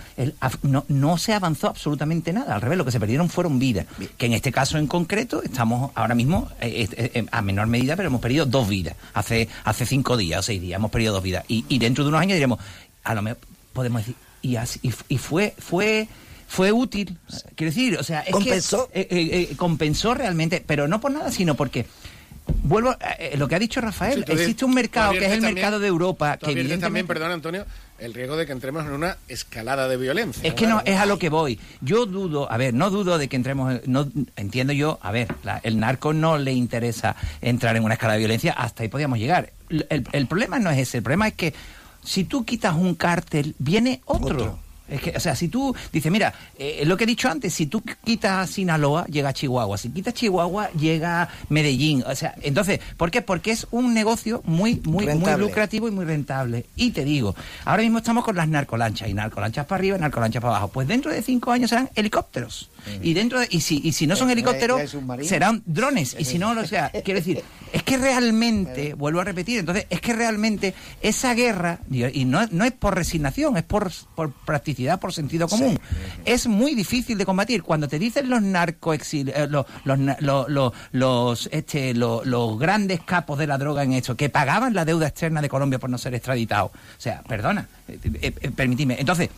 S6: no, no se avanzó absolutamente nada. Al revés, lo que se perdieron fueron vidas. Que en este caso en concreto estamos ahora mismo eh, eh, eh, a menor medida, pero hemos perdido dos vidas. Hace, hace cinco días o seis días hemos perdido dos vidas. Y, dentro de unos años diremos, a lo mejor podemos decir, y, así, y, fue, fue fue útil. Quiero decir, o sea, es
S13: compensó.
S6: Que, compensó realmente, pero no por nada, sino porque vuelvo a lo que ha dicho Rafael. existe un mercado que es el mercado de Europa. que
S1: evidentemente... también, perdón, Antonio, el riesgo de que entremos en una escalada de violencia.
S6: Es que no, es a lo que voy. Yo dudo, a ver, no dudo de que entremos, no entiendo yo, a ver, el narco no le interesa entrar en una escalada de violencia, hasta ahí podíamos llegar. El, problema no es ese, el problema es que si tú quitas un cártel, viene otro. Es que, o sea, si tú dices, mira, eh, lo que he dicho antes, si tú quitas Sinaloa, llega a Chihuahua. Si quitas Chihuahua, llega Medellín. O sea, entonces, ¿por qué? Porque es un negocio muy, muy, muy lucrativo y muy rentable. Y te digo, ahora mismo estamos con las narcolanchas, y narcolanchas para arriba narcolanchas para abajo. Pues dentro de cinco años serán helicópteros. Y dentro de- y si, y si no son
S11: Eh,
S6: helicópteros,
S11: eh,
S6: serán drones. Y si no, o sea, <laughs> quiero decir, es que realmente, vuelvo a repetir, entonces, es que realmente esa guerra, y no, no es por resignación, es por, por practicidad, por sentido común, es muy difícil de combatir. Cuando te dicen los narcoexiliados, los, los, los, los, los, este, los, los grandes capos de la droga en esto, que pagaban la deuda externa de Colombia por no ser extraditados. O sea, perdona, eh, eh, eh, permitidme. Entonces,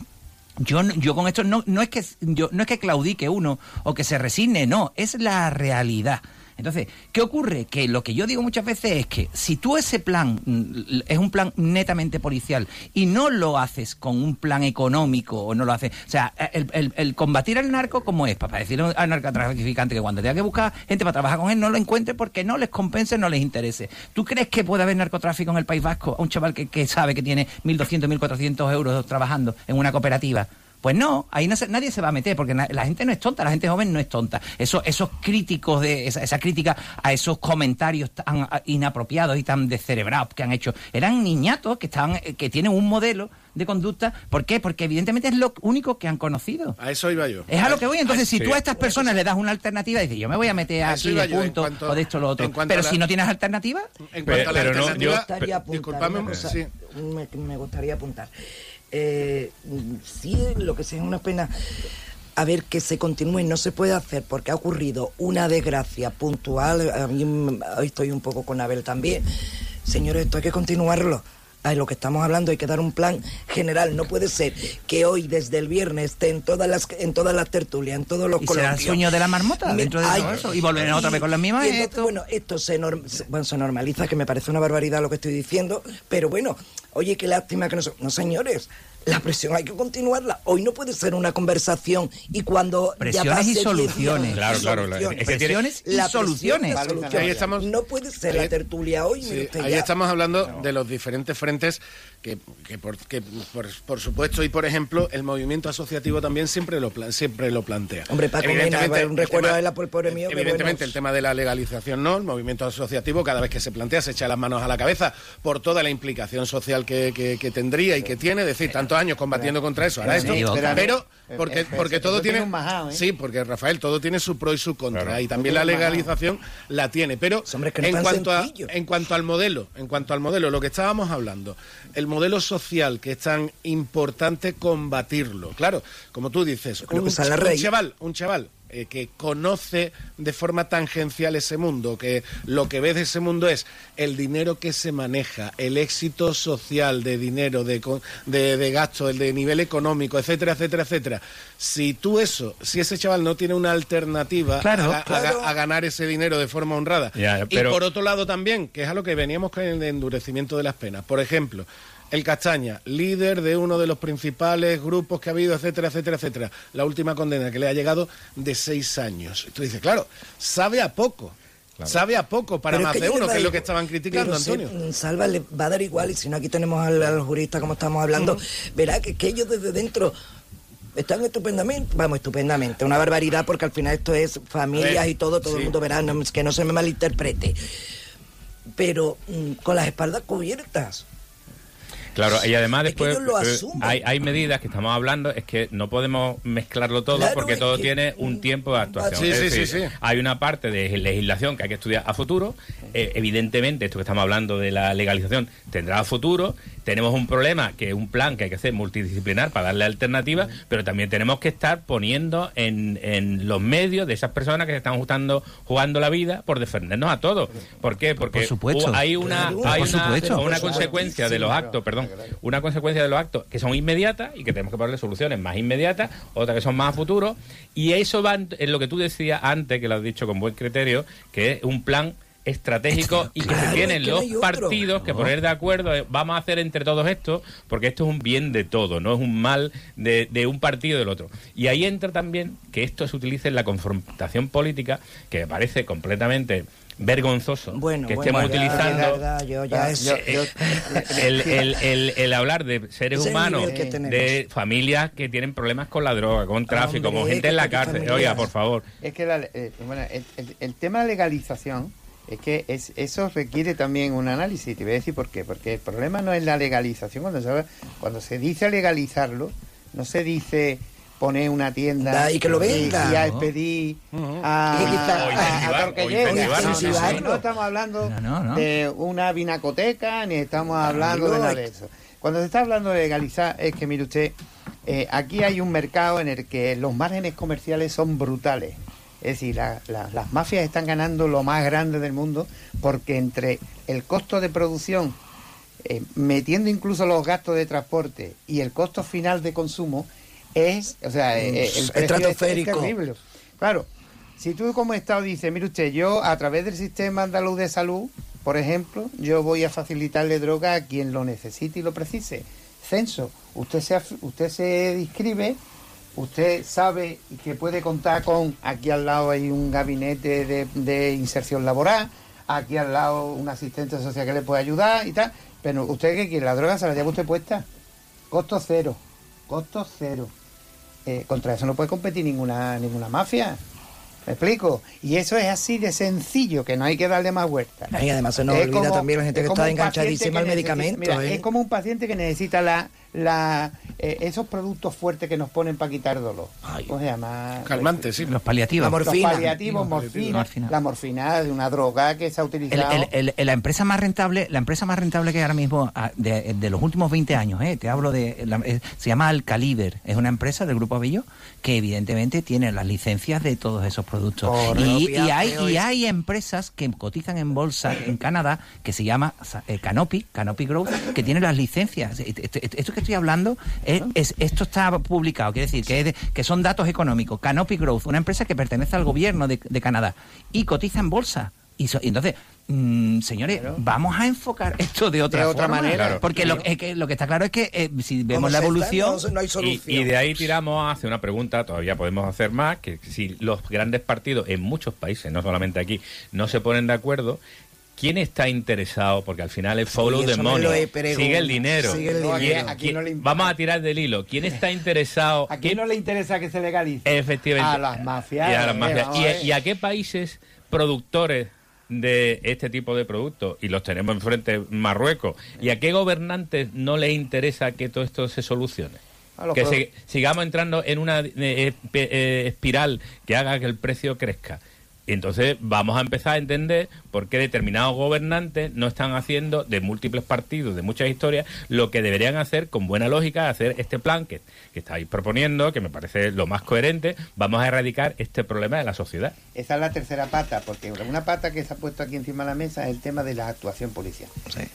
S6: yo, yo con esto no, no es que yo no es que claudique uno o que se resigne, no, es la realidad. Entonces, ¿qué ocurre? Que lo que yo digo muchas veces es que si tú ese plan mm, es un plan netamente policial y no lo haces con un plan económico o no lo haces, o sea, el, combatir al narco como es, para decirle al narcotraficante que cuando tenga que buscar gente para trabajar con él no lo encuentre porque no les compense, no les interese. ¿Tú crees que puede haber narcotráfico en el País Vasco a un chaval que, que sabe que tiene 1.200, 1.400 euros trabajando en una cooperativa? Pues no, ahí no se- nadie se va a meter, porque na- la gente no es tonta, la gente joven no es tonta. Eso, esos críticos, de esa, esa crítica a esos comentarios tan ah, inapropiados y tan descerebrados que han hecho, eran niñatos que, estaban, eh, que tienen un modelo de conducta. ¿Por qué? Porque evidentemente es lo único que han conocido.
S1: A eso iba yo.
S6: Es a lo que voy. Entonces, si
S1: Sí.
S6: tú a estas personas le das una alternativa, dices, yo me voy a meter
S1: A
S6: aquí de punto
S1: cuanto-
S6: o de esto o lo otro. Pero
S1: la-
S6: si no tienes alternativa,
S1: En
S12: Pero-
S1: cuanto a la
S12: pero no, yo-
S1: alternativa,
S13: Me gustaría apuntar
S1: disculpadme,
S13: una cosa,
S1: sí.
S13: me, me gustaría apuntar. Eh, sí, lo que sea una pena. A ver, que se continúe, no se puede hacer porque ha ocurrido una desgracia puntual. A mí hoy estoy un poco con Abel también. Señores, esto hay que continuarlo. Ay, lo que estamos hablando, hay que dar un plan general. No puede ser que hoy, desde el viernes, esté en todas las, en todas las tertulias, en todos los
S6: y será el sueño de la marmota
S13: Me-
S6: dentro de
S13: ay,
S6: todo eso. Y volverán otra vez con las mismas. esto.
S13: bueno, esto se, norm- se- bueno, se normaliza, que me parece una barbaridad lo que estoy diciendo, pero bueno, oye, qué lástima que no... se- No, señores, la presión hay que continuarla. Hoy no puede ser una conversación y cuando ya
S6: Presiones
S13: pase
S6: y
S13: 10
S6: soluciones.
S12: Claro, claro, claro. Es que
S6: Presiones y
S13: La presión,
S6: soluciones.
S13: la solución.
S1: ahí estamos-
S13: No puede ser
S1: ahí-
S13: la tertulia hoy.
S1: Sí, ahí
S13: ya.
S1: estamos hablando de los diferentes frentes que, que por, que por, por supuesto y por ejemplo el movimiento asociativo también siempre lo siempre lo plantea.
S13: Hombre, Paco Mena, un recuerdo
S1: tema-
S13: a él, por- pobre mío,
S1: Evidentemente
S13: bueno.
S1: el tema de la legalización no, el movimiento asociativo cada vez que se plantea se echa las manos a la cabeza por toda la implicación social que, que- que tendría y que tiene, es decir, tantos años combatiendo contra eso, ahora esto, pero- porque,
S11: pero-
S1: porque
S11: pero
S1: todo
S11: tiene
S1: tiene
S11: un majao, ¿eh?
S1: sí, porque Rafael todo tiene su pro y su contra
S12: Claro.
S1: y también la legalización la tiene, pero
S13: Hombre, que no es
S1: en cuanto a en cuanto al modelo, en cuanto al modelo, lo que estábamos hablando, el modelo social que es tan importante combatirlo. Claro, como tú dices, un, chaval, un chaval eh, que conoce de forma tangencial ese mundo, que lo que ve de ese mundo es el dinero que se maneja, el éxito social de dinero, de, co- de, de gasto, el de nivel económico, etcétera, etcétera, etcétera. Si tú eso, si ese chaval no tiene una alternativa
S6: Claro,
S1: a, a-
S13: claro.
S1: a ganar ese dinero de forma honrada,
S12: Ya, pero-
S1: y por otro lado también, que es a lo que veníamos con el endurecimiento de las penas. Por ejemplo, el Castaña, líder de uno de los principales grupos que ha habido, etcétera, etcétera, etcétera. La última condena que le ha llegado de seis años. Tú dices, claro, sabe a poco. Sabe a poco para
S13: Pero
S1: más de uno, que es lo que estaban criticando,
S13: pero
S1: Antonio.
S13: mm, Salva le va a dar igual, y si no aquí tenemos al, al jurista como estamos hablando, verá que, que ellos desde dentro están estupendamente, vamos, estupendamente, una barbaridad porque al final esto es familias
S1: Eh,
S13: y todo, todo
S1: sí.
S13: el mundo verá, no, que no se me malinterprete. Pero mm, con las espaldas cubiertas.
S12: Claro, y además
S13: Es que
S12: después eh, hay, hay medidas que estamos hablando, es que no podemos mezclarlo todo
S13: Claro,
S12: porque todo
S13: que-
S12: tiene un tiempo de actuación.
S1: Sí,
S12: Es
S1: sí,
S12: decir,
S1: sí, sí.
S12: Hay una parte de legislación que hay que estudiar a futuro. Eh, evidentemente, esto que estamos hablando de la legalización tendrá a futuro. Tenemos un problema que es un plan que hay que hacer multidisciplinar para darle alternativas, pero también tenemos que estar poniendo en, en los medios de esas personas que se están jugando, jugando la vida por defendernos a todos. ¿Por qué? Porque
S6: Por supuesto.
S12: hu- hay una, hay
S6: por
S12: una,
S6: supuesto.
S12: una consecuencia de los actos, perdón, una consecuencia de los actos que son inmediatas y que tenemos que ponerle soluciones más inmediatas, otras que son más a futuro, y eso va en, en lo que tú decías antes, que lo has dicho con buen criterio, que es un plan estratégico y que
S13: Claro,
S12: se tienen
S13: es que no
S12: los partidos que poner de acuerdo, eh, vamos a hacer entre todos esto, porque esto es un bien de todo, no es un mal de, de un partido o del otro. Y ahí entra también que esto se utilice en la confrontación política, que me parece completamente vergonzoso
S13: Bueno,
S12: que estemos utilizando
S13: de verdad, yo ya
S12: Ah,
S13: es-
S12: yo- yo- el, el- el- el hablar de seres humanos, de familias que tienen problemas con la droga, con tráfico,
S11: Hombre,
S12: con gente en la cárcel.
S11: familias-
S12: Oiga, por favor.
S11: Es que la- eh, bueno, el, el- el tema de legalización es que es, eso requiere también un análisis. Te voy a decir por qué. Porque el problema no es la legalización. Cuando se, habla- cuando se dice legalizarlo, no se dice poner una tienda
S13: Da, y que lo venda.
S11: y a expedir a, a- No, estamos hablando
S6: No, no, no.
S11: de una vinacoteca ni estamos hablando de nada de eso. Cuando se está hablando de legalizar, es que mire usted, eh, aquí hay un mercado en el que los márgenes comerciales son brutales. Es decir, la- la- las mafias están ganando lo más grande del mundo porque entre el costo de producción, eh, metiendo incluso los gastos de transporte y el costo final de consumo, es, o sea, eh, eh, el precio es- terrible. Claro, si tú como Estado dices, mire usted, yo a través del sistema andaluz de salud, por ejemplo, yo voy a facilitarle droga a quien lo necesite y lo precise. Censo, usted se, usted se inscribe, usted sabe que puede contar con, aquí al lado hay un gabinete de, de inserción laboral, aquí al lado un asistente social que le puede ayudar y tal, pero usted qué quiere, la droga se la lleva usted puesta. Costo cero, costo cero. Eh, contra eso no puede competir ninguna ninguna mafia. ¿Me explico? Y eso es así de sencillo, que no hay que darle más vueltas.
S13: Y además se nos olvida también la gente que
S11: como
S13: está enganchadísima al
S11: que necesita-
S13: medicamento,
S11: mira,
S13: ¿eh?
S11: Es como un paciente que necesita la, la, eh, esos productos fuertes que nos ponen para quitar dolor. ¿Cómo se llama?
S1: Calmantes, sí.
S6: Los paliativos.
S11: La morfina. Los paliativos, morfina,
S6: Morfina.
S11: La morfina de una droga que se ha
S6: El-
S11: utilizado.
S6: el- el- la empresa más rentable, la empresa más rentable que hay ahora mismo ah, de, de los últimos 20 años, eh, te hablo de, la- eh, se llama Alcaliber, es una empresa del grupo Avillo que evidentemente tiene las licencias de todos esos productos. Y, y hay, y hay empresas que cotizan en bolsa en Canadá que se llama eh, Canopy, Canopy Growth, que tiene las licencias. Esto esto que estoy hablando, es, es- esto está publicado, quiere decir que, es de- que son datos económicos. Canopy Growth, una empresa que pertenece al gobierno de, de Canadá y cotiza en bolsa. Y, so- y entonces, mm, señores, vamos a enfocar esto de otra,
S11: De otra
S6: forma.
S11: manera.
S12: Claro.
S6: Porque lo, es que lo que está claro es que eh, si vemos la
S13: está,
S6: evolución...
S13: no- no hay
S12: Y,
S13: solución.
S12: y de ahí tiramos hacia una pregunta, todavía podemos hacer más, que si los grandes partidos en muchos países, no solamente aquí, no se ponen de acuerdo, ¿quién está interesado? Porque al final es follow the money, sigue el dinero.
S13: Sigue el
S11: No, aquí-
S13: dinero.
S11: aquí
S12: ¿Quién-
S11: no le importa.
S12: vamos a tirar del hilo. ¿Quién está interesado?
S11: ¿A quién
S12: ¿Quién-
S11: no le interesa que se legalice?
S12: Efectivamente.
S11: A las mafias.
S12: Y a, las
S11: eh,
S12: mafias. ¿Y,
S11: a ver.
S12: y a qué países productores de este tipo de productos? Y los tenemos enfrente, Marruecos. ¿Y a qué gobernantes no les interesa que todo esto se solucione? Que se- sigamos entrando en una eh, eh, eh, espiral que haga que el precio crezca. Y entonces vamos a empezar a entender por qué determinados gobernantes no están haciendo de múltiples partidos, de muchas historias, lo que deberían hacer con buena lógica, hacer este plan que, que estáis proponiendo, que me parece lo más coherente. Vamos a erradicar este problema de la sociedad.
S11: Esa es la tercera pata, porque una pata que se ha puesto aquí encima de la mesa es el tema de la actuación policial.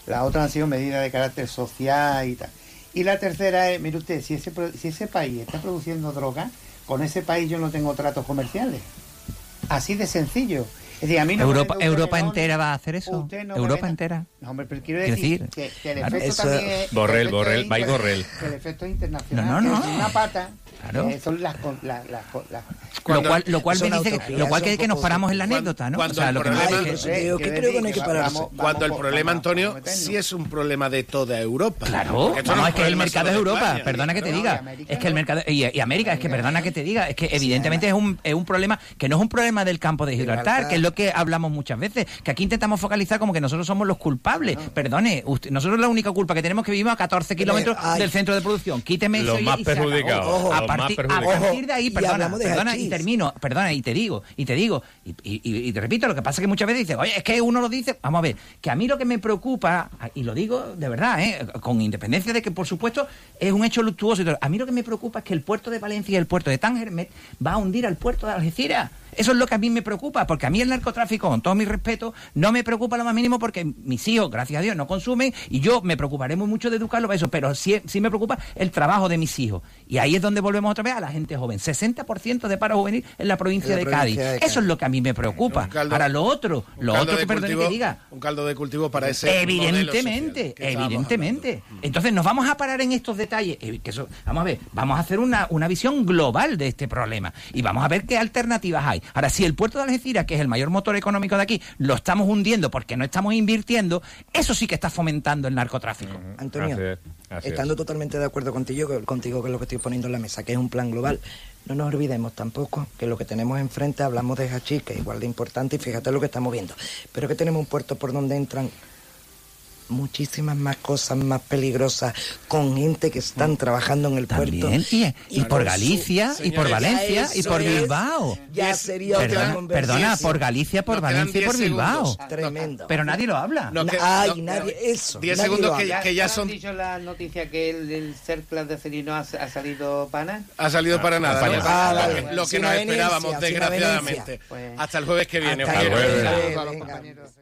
S11: La otra han sido medidas de carácter social y tal. Y la tercera es, mire usted, si ese, pro- si ese país está produciendo droga, con ese país yo no tengo tratos comerciales. Así de sencillo. Es decir, a mí no
S6: Europa, Europa entera va a hacer eso.
S11: no
S6: Europa entera.
S11: No, hombre, pero quiero decir,
S6: decir,
S11: que, que el
S6: claro,
S11: efecto
S13: eso-
S11: también es...
S12: Borrell,
S11: el
S12: Borrell,
S11: es
S12: va y
S11: inter-
S12: Borrell.
S11: que El efecto es internacional.
S6: No, no, no.
S11: es una pata.
S6: Claro.
S11: eh, son las...
S6: Lo cual, lo cual me dice que, lo cual que, que nos paramos en la anécdota, ¿no?
S1: cuando
S6: o sea,
S1: el
S6: lo que me
S1: problema-
S6: que-
S13: yo que creo no hay que pararse.
S11: vamos-
S1: Cuando el problema,
S11: vamos-
S1: Antonio, sí es un problema de toda Europa.
S6: Claro,
S1: no un
S6: es que el mercado es Europa,
S1: España.
S6: perdona que te
S11: No,
S6: diga.
S11: y América
S6: Es que el
S11: no.
S6: mercado. Y, y América, es que perdona que te diga, es que evidentemente es un, es un problema que no es un problema del campo de Gibraltar,
S13: Gibraltar.
S6: que es lo que hablamos muchas veces, que aquí intentamos focalizar como que nosotros somos los culpables. Perdone, usted- nosotros la única culpa que tenemos es que vivimos a 14 kilómetros
S13: ay.
S6: del centro de producción. Quíteme
S12: Los
S6: eso y-
S12: más
S6: y
S12: perjudicados,
S13: Ojo.
S6: A,
S12: los más
S6: partir- a
S12: perjudicados.
S6: partir de ahí,
S13: Y
S6: perdona,
S13: hablamos de
S6: perdona, y
S13: hachís.
S6: termino, perdona, y te digo, y te digo, y, y- y- y te repito, lo que pasa es que muchas veces dices, oye, es que uno lo dice, vamos a ver, que a mí lo que me preocupa, y lo digo de verdad, ¿eh? con independencia de que, por supuesto, es un hecho luctuoso y todo, a mí lo que me preocupa es que el puerto de Valencia y el puerto de Tánger va a hundir al puerto de Algeciras. Eso es lo que a mí me preocupa, porque a mí el narcotráfico, con todo mi respeto, no me preocupa lo más mínimo porque mis hijos, gracias a Dios, no consumen y yo me preocuparé mucho de educarlos para eso, pero sí, sí me preocupa el trabajo de mis hijos. Y ahí es donde volvemos otra vez a la gente joven. 60% de paro juvenil en la provincia,
S13: En la
S6: de,
S13: provincia
S6: Cádiz.
S13: de Cádiz.
S6: Eso es lo que a mí me preocupa.
S1: Caldo-
S6: Ahora, lo otro, lo otro que perdone
S1: cultivo-
S6: que diga.
S1: Un caldo de cultivo para ese
S6: Evidentemente, evidentemente. Entonces nos vamos a parar en estos detalles. eh, que eso- vamos a ver, vamos a hacer una, una visión global de este problema y vamos a ver qué alternativas hay. Ahora, si el puerto de Algeciras, que es el mayor motor económico de aquí, lo estamos hundiendo porque no estamos invirtiendo, eso sí que está fomentando el narcotráfico.
S13: Antonio, estando totalmente de acuerdo contigo, contigo que es lo que estoy poniendo en la mesa, que es un plan global, no nos olvidemos tampoco que lo que tenemos enfrente, hablamos de hachís, que es igual de importante, y fíjate lo que estamos viendo, pero que tenemos un puerto por donde entran muchísimas más cosas más peligrosas con gente que están trabajando en el puerto.
S6: Y, por Galicia, y por Valencia, y por Bilbao.
S13: Ya sería
S6: perdona, perdona, por Galicia, por Valencia y por Bilbao.
S13: Tremendo.
S6: Pero nadie lo habla.
S13: No, Ay, nadie, eso.
S1: Diez segundos que, que, ya son...
S11: dicho la noticia que el, el Cerclas de Celino ha, ha, salido para
S1: Ha salido para nada. Para ¿no? ah, vale. Lo que nos esperábamos, desgraciadamente. Pues, Hasta el jueves que viene.
S14: Hasta el jueves.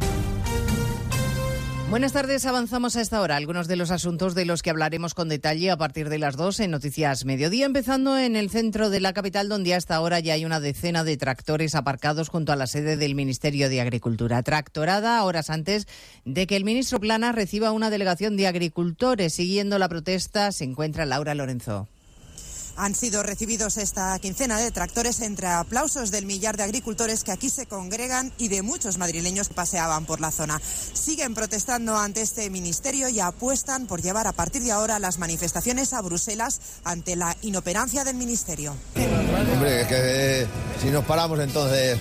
S14: Buenas tardes, avanzamos a esta hora. Algunos de los asuntos de los que hablaremos con detalle a partir de las dos en Noticias Mediodía, empezando en el centro de la capital, donde hasta ahora ya hay una decena de tractores aparcados junto a la sede del Ministerio de Agricultura. Tractorada horas antes de que el ministro Plana reciba una delegación de agricultores. Siguiendo la protesta se encuentra Laura Lorenzo.
S15: Han sido recibidos esta quincena de tractores entre aplausos del millar de agricultores que aquí se congregan y de muchos madrileños que paseaban por la zona. Siguen protestando ante este ministerio y apuestan por llevar a partir de ahora las manifestaciones a Bruselas ante la inoperancia del ministerio.
S16: Hombre, es que si nos paramos entonces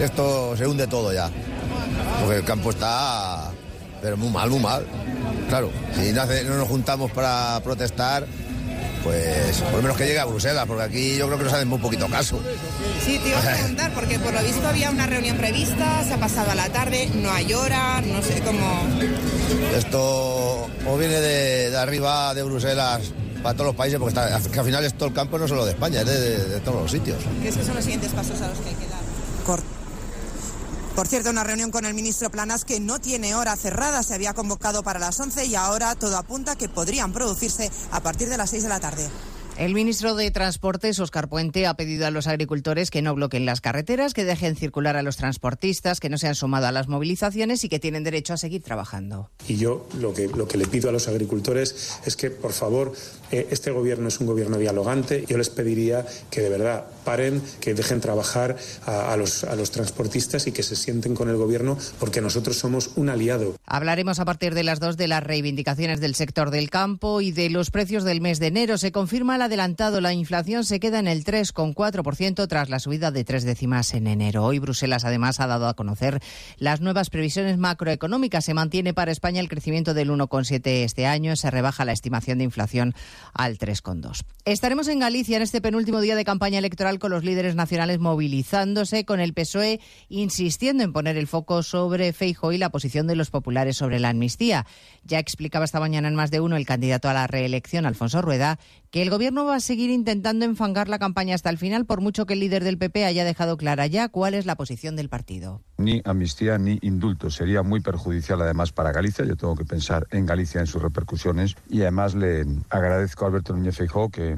S16: esto se hunde todo ya. Porque el campo está pero muy mal, muy mal. Claro, si no nos juntamos para protestar, pues por lo menos que llegue a Bruselas, porque aquí yo creo que nos hacen muy poquito caso.
S15: Sí, te iba a <laughs> preguntar, porque por lo visto había una reunión prevista, se ha pasado a la tarde, no hay hora, no sé cómo...
S16: Esto o viene de, arriba de Bruselas para todos los países, porque está, que al final es todo el campo no solo de España, es de, todos los sitios.
S15: ¿Qué son los siguientes pasos a los que hay que dar? Por cierto, una reunión con el ministro Planas que no tiene hora cerrada, se había convocado para las 11 y ahora todo apunta que podrían producirse a partir de las 6 de la tarde.
S14: El ministro de Transportes, Oscar Puente, ha pedido a los agricultores que no bloqueen las carreteras, que dejen circular a los transportistas, que no se han sumado a las movilizaciones y que tienen derecho a seguir trabajando.
S17: Y yo lo que, lo que le pido a los agricultores es que, por favor, eh, este gobierno es un gobierno dialogante. Yo les pediría que de verdad paren, que dejen trabajar a, a, los, a los transportistas y que se sienten con el gobierno porque nosotros somos un aliado.
S14: Hablaremos a partir de las dos de las reivindicaciones del sector del campo y de los precios del mes de enero. Se confirma adelantado, la inflación se queda en el 3,4% tras la subida de tres décimas en enero. Hoy Bruselas además ha dado a conocer las nuevas previsiones macroeconómicas. Se mantiene para España el crecimiento del 1,7 este año, se rebaja la estimación de inflación al 3,2. Estaremos en Galicia en este penúltimo día de campaña electoral con los líderes nacionales movilizándose, con el PSOE insistiendo en poner el foco sobre Feijo y la posición de los populares sobre la amnistía. Ya explicaba esta mañana en más de uno el candidato a la reelección, Alfonso Rueda, que el gobierno va a seguir intentando enfangar la campaña hasta el final, por mucho que el líder del PP haya dejado clara ya cuál es la posición del partido.
S18: Ni amnistía ni indulto. Sería muy perjudicial además para Galicia. Yo tengo que pensar en Galicia, en sus repercusiones. Y además le agradezco a Alberto Núñez Feijóo que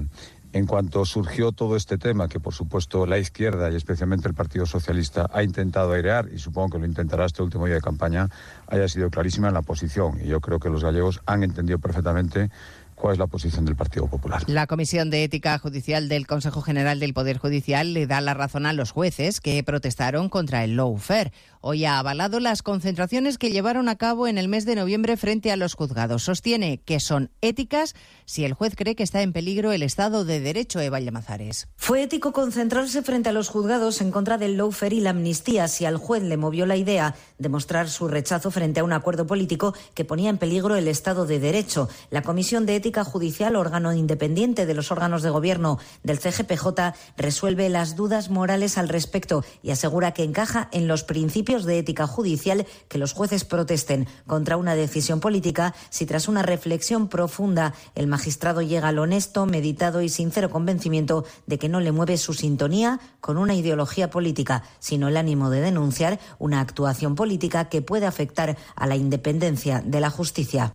S18: en cuanto surgió todo este tema, que por supuesto la izquierda y especialmente el Partido Socialista ha intentado airear, y supongo que lo intentará este último día de campaña, haya sido clarísima en la posición. Y yo creo que los gallegos han entendido perfectamente cuál es la posición del Partido Popular.
S14: La Comisión de Ética Judicial del Consejo General del Poder Judicial le da la razón a los jueces que protestaron contra el lawfare. Hoy ha avalado las concentraciones que llevaron a cabo en el mes de noviembre frente a los juzgados. Sostiene que son éticas si el juez cree que está en peligro el Estado de Derecho, Eva Llamazares.
S9: Fue ético concentrarse frente a los juzgados en contra del lawfare y la amnistía si al juez le movió la idea de mostrar su rechazo frente a un acuerdo político que ponía en peligro el Estado de Derecho. La Comisión de Ética Judicial, órgano independiente de los órganos de gobierno del CGPJ, resuelve las dudas morales al respecto y asegura que encaja en los principios de ética judicial que los jueces protesten contra una decisión política si tras una reflexión profunda el magistrado llega al honesto, meditado y sincero convencimiento de que no le mueve su sintonía con una ideología política, sino el ánimo de denunciar una actuación política que puede afectar a la independencia de la justicia.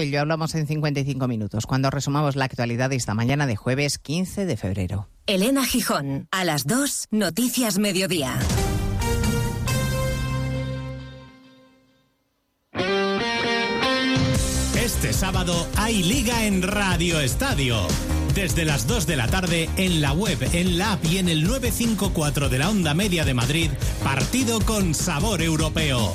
S14: ello hablamos en 55 minutos, cuando resumamos la actualidad de esta mañana de jueves 15 de febrero.
S8: Elena Gijón, a las 2, Noticias Mediodía.
S19: Este sábado hay liga en Radio Estadio. Desde las 2 de la tarde en la web, en la app y en el 954 de la onda media de Madrid, partido con sabor europeo.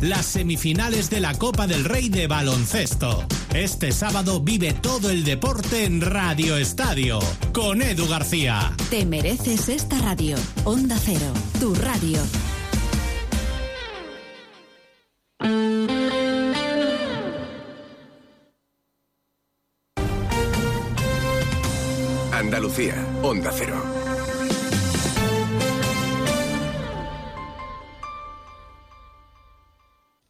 S19: las semifinales de la Copa del Rey de baloncesto. Este sábado vive todo el deporte en Radio Estadio con Edu García.
S8: Te mereces esta radio. Onda Cero, tu radio.
S4: Andalucía, Onda Cero.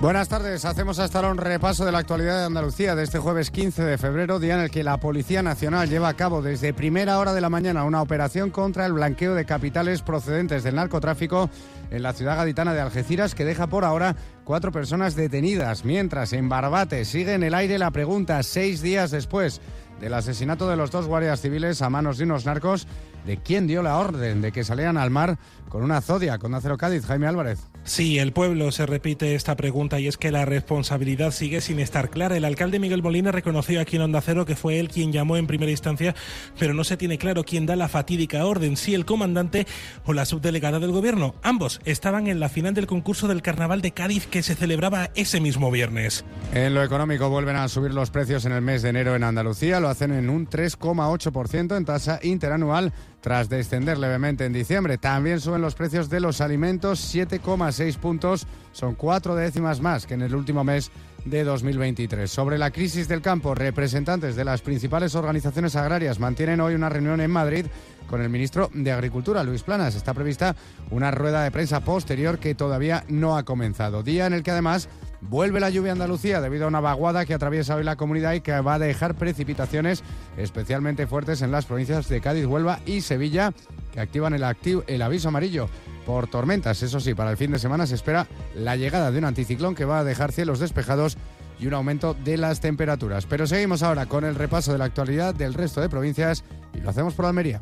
S20: Buenas tardes. Hacemos hasta ahora un repaso de la actualidad de Andalucía de este jueves 15 de febrero, día en el que la Policía Nacional lleva a cabo desde primera hora de la mañana una operación contra el blanqueo de capitales procedentes del narcotráfico en la ciudad gaditana de Algeciras, que deja por ahora cuatro personas detenidas. Mientras en Barbate sigue en el aire la pregunta, seis días después del asesinato de los dos guardias civiles a manos de unos narcos, de quién dio la orden de que salieran al mar con una zodia, con Acero Cádiz, Jaime Álvarez.
S21: Sí, el pueblo se repite esta pregunta y es que la responsabilidad sigue sin estar clara. El alcalde Miguel Molina reconoció aquí en Onda Cero que fue él quien llamó en primera instancia, pero no se tiene claro quién da la fatídica orden, si el comandante o la subdelegada del gobierno. Ambos estaban en la final del concurso del Carnaval de Cádiz que se celebraba ese mismo viernes.
S20: En lo económico vuelven a subir los precios en el mes de enero en Andalucía, lo hacen en un 3,8% en tasa interanual tras descender levemente en diciembre. También suben los precios de los alimentos 7,6 puntos, son cuatro décimas más que en el último mes de 2023. Sobre la crisis del campo, representantes de las principales organizaciones agrarias mantienen hoy una reunión en Madrid con el ministro de Agricultura, Luis Planas. Está prevista una rueda de prensa posterior que todavía no ha comenzado. Día en el que además Vuelve la lluvia a Andalucía debido a una vaguada que atraviesa hoy la comunidad y que va a dejar precipitaciones especialmente fuertes en las provincias de Cádiz, Huelva y Sevilla, que activan el, el aviso amarillo por tormentas. Eso sí, para el fin de semana se espera la llegada de un anticiclón que va a dejar cielos despejados y un aumento de las temperaturas. Pero seguimos ahora con el repaso de la actualidad del resto de provincias y lo hacemos por Almería.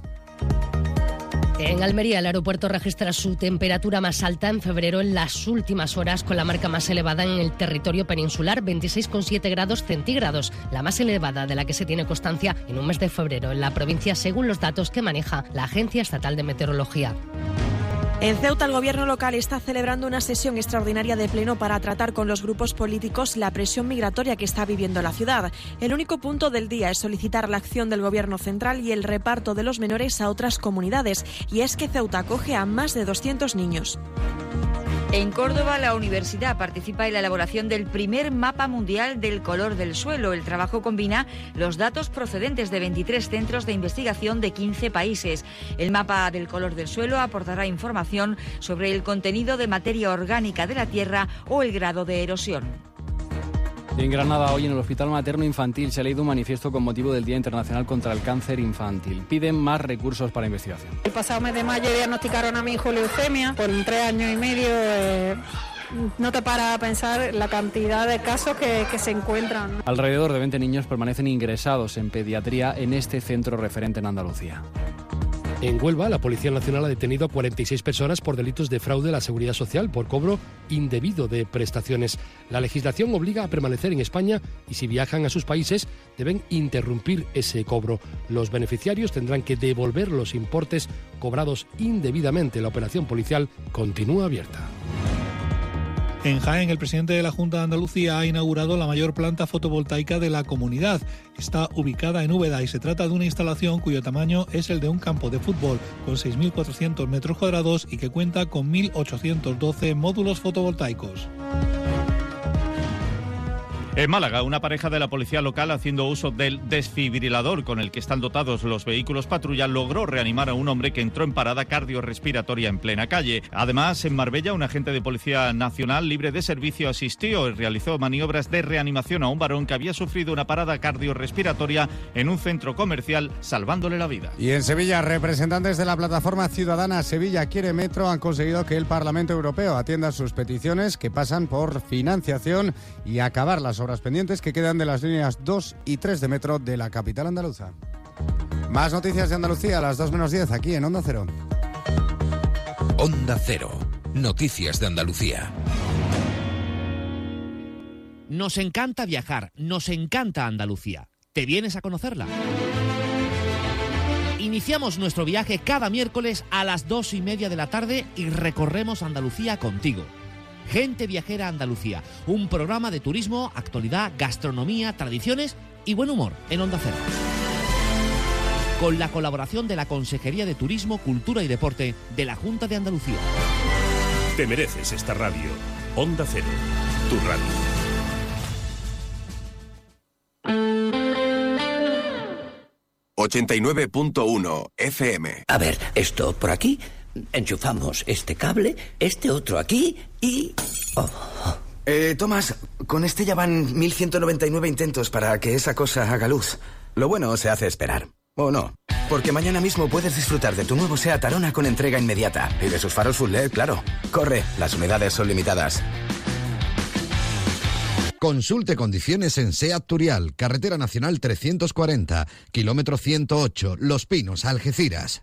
S22: En Almería, el aeropuerto registra su temperatura más alta en febrero en las últimas horas, con la marca más elevada en el territorio peninsular, 26,7 grados centígrados, la más elevada de la que se tiene constancia en un mes de febrero en la provincia, según los datos que maneja la Agencia Estatal de Meteorología.
S23: En Ceuta, el gobierno local está celebrando una sesión extraordinaria de pleno para tratar con los grupos políticos la presión migratoria que está viviendo la ciudad. El único punto del día es solicitar la acción del gobierno central y el reparto de los menores a otras comunidades. Y es que Ceuta acoge a más de 200 niños.
S24: En Córdoba, la universidad participa en la elaboración del primer mapa mundial del color del suelo. El trabajo combina los datos procedentes de 23 centros de investigación de 15 países. El mapa del color del suelo aportará información sobre el contenido de materia orgánica de la Tierra o el grado de erosión.
S25: En Granada, hoy en el Hospital Materno Infantil se ha leído un manifiesto con motivo del Día Internacional contra el Cáncer Infantil. Piden más recursos para investigación.
S26: El pasado mes de mayo diagnosticaron a mi hijo leucemia por tres años y medio. Eh, no te para a pensar la cantidad de casos que, que se encuentran.
S25: Alrededor de 20 niños permanecen ingresados en pediatría en este centro referente en Andalucía.
S27: En Huelva, la Policía Nacional ha detenido a 46 personas por delitos de fraude a la seguridad social por cobro indebido de prestaciones. La legislación obliga a permanecer en España y si viajan a sus países deben interrumpir ese cobro. Los beneficiarios tendrán que devolver los importes cobrados indebidamente. La operación policial continúa abierta.
S28: En Jaén, el presidente de la Junta de Andalucía ha inaugurado la mayor planta fotovoltaica de la comunidad. Está ubicada en Úbeda y se trata de una instalación cuyo tamaño es el de un campo de fútbol con 6.400 metros cuadrados y que cuenta con 1.812 módulos fotovoltaicos.
S21: En Málaga, una pareja de la policía local haciendo uso del desfibrilador con el que están dotados los vehículos patrulla logró reanimar a un hombre que entró en parada cardiorrespiratoria en plena calle. Además, en Marbella, un agente de Policía Nacional libre de servicio asistió y realizó maniobras de reanimación a un varón que había sufrido una parada cardiorrespiratoria en un centro comercial, salvándole la vida.
S20: Y en Sevilla, representantes de la plataforma ciudadana Sevilla Quiere Metro han conseguido que el Parlamento Europeo atienda sus peticiones que pasan por financiación y acabar las pendientes que quedan de las líneas 2 y 3 de metro de la capital andaluza. Más noticias de Andalucía a las 2 menos 10 aquí en Onda Cero.
S10: Onda Cero. Noticias de Andalucía.
S29: Nos encanta viajar, nos encanta Andalucía. ¿Te vienes a conocerla? Iniciamos nuestro viaje cada miércoles a las dos y media de la tarde y recorremos Andalucía contigo. Gente Viajera Andalucía, un programa de turismo, actualidad, gastronomía, tradiciones y buen humor en Onda Cero. Con la colaboración de la Consejería de Turismo, Cultura y Deporte de la Junta de Andalucía.
S4: Te mereces esta radio. Onda Cero, tu radio. 89.1 FM.
S30: A ver, esto por aquí. Enchufamos este cable, este otro aquí y... Oh.
S31: Eh, Tomás, con este ya van 1199 intentos para que esa cosa haga luz. Lo bueno se hace esperar. ¿O no? Porque mañana mismo puedes disfrutar de tu nuevo SEAT Arona con entrega inmediata. Y de sus faros full LED, claro. Corre, las unidades son limitadas.
S32: Consulte condiciones en SEAT Turial, Carretera Nacional 340, kilómetro 108, Los Pinos, Algeciras.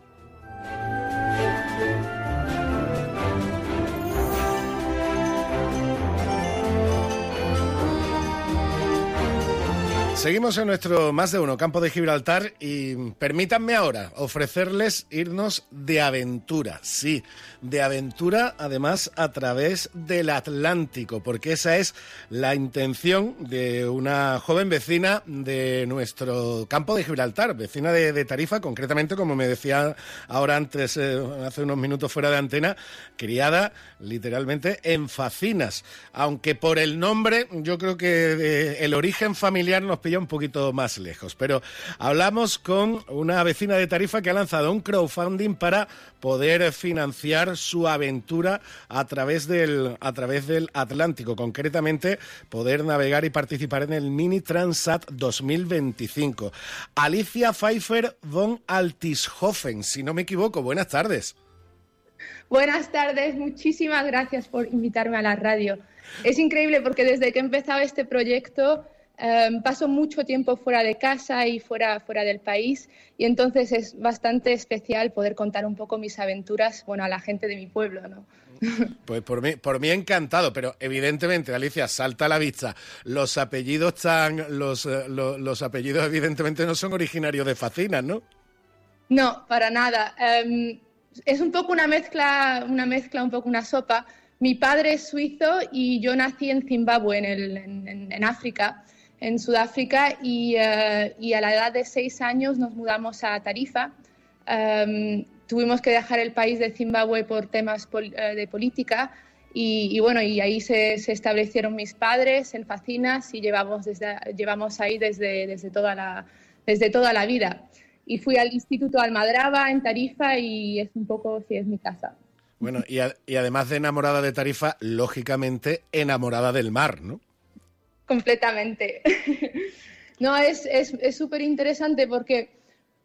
S1: Seguimos en nuestro más de uno campo de Gibraltar y permítanme ahora ofrecerles irnos de aventura, sí, de aventura además a través del Atlántico, porque esa es la intención de una joven vecina de nuestro campo de Gibraltar, vecina de, Tarifa, concretamente, como me decía ahora antes, eh, hace unos minutos fuera de antena, criada literalmente en Facinas, aunque por el nombre yo creo que eh, el origen familiar nos pilla un poquito más lejos. Pero hablamos con una vecina de Tarifa que ha lanzado un crowdfunding para poder financiar su aventura a través del, a través del Atlántico, concretamente poder navegar y participar en el Mini Transat 2025. Alicia Pfeiffer von Altishofen, si no me equivoco. Buenas tardes.
S33: Buenas tardes, muchísimas gracias por invitarme a la radio. Es increíble porque desde que he empezado este proyecto em, paso mucho tiempo fuera de casa y fuera, fuera del país y entonces es bastante especial poder contar un poco mis aventuras bueno, a la gente de mi pueblo. ¿no? <laughs>
S1: Pues por mí, por mí encantado, pero evidentemente, Alicia, salta a la vista. Los apellidos tan, los, eh, lo- los, apellidos evidentemente no son originarios de Facinas, ¿no?
S33: No, para nada. Em, es un poco una mezcla, una mezcla, un poco una sopa. Mi padre es suizo y yo nací en Zimbabue, en, el- en- África, en Sudáfrica, y, eh, y a la edad de seis años nos mudamos a Tarifa. Em, tuvimos que dejar el país de Zimbabue por temas eh, de política y, y bueno, y ahí se, se establecieron mis padres en Facinas y llevamos, desde, llevamos ahí desde, desde, toda la, desde toda la vida. Y fui al Instituto Almadraba en Tarifa y es un poco, sí, es mi casa.
S1: Bueno, y, a- y además de enamorada de Tarifa, lógicamente enamorada del mar, ¿no?
S33: Completamente. <laughs> no, es es es súper interesante porque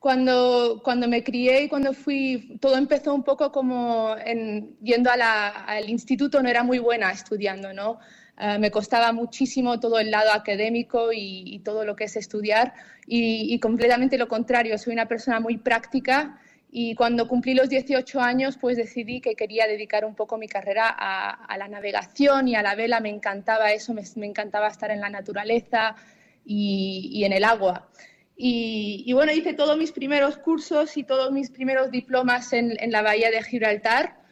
S33: cuando, cuando me crié y cuando fui, todo empezó un poco como en, yendo a la- al instituto, no era muy buena estudiando, ¿no? Eh, me costaba muchísimo todo el lado académico y, todo lo que es estudiar y, completamente lo contrario, soy una persona muy práctica y cuando cumplí los 18 años, pues decidí que quería dedicar un poco mi carrera a, la navegación y a la vela. Me encantaba eso, me, encantaba estar en la naturaleza y, en el agua. Y, bueno, hice todos mis primeros cursos y todos mis primeros diplomas en la bahía de Gibraltar.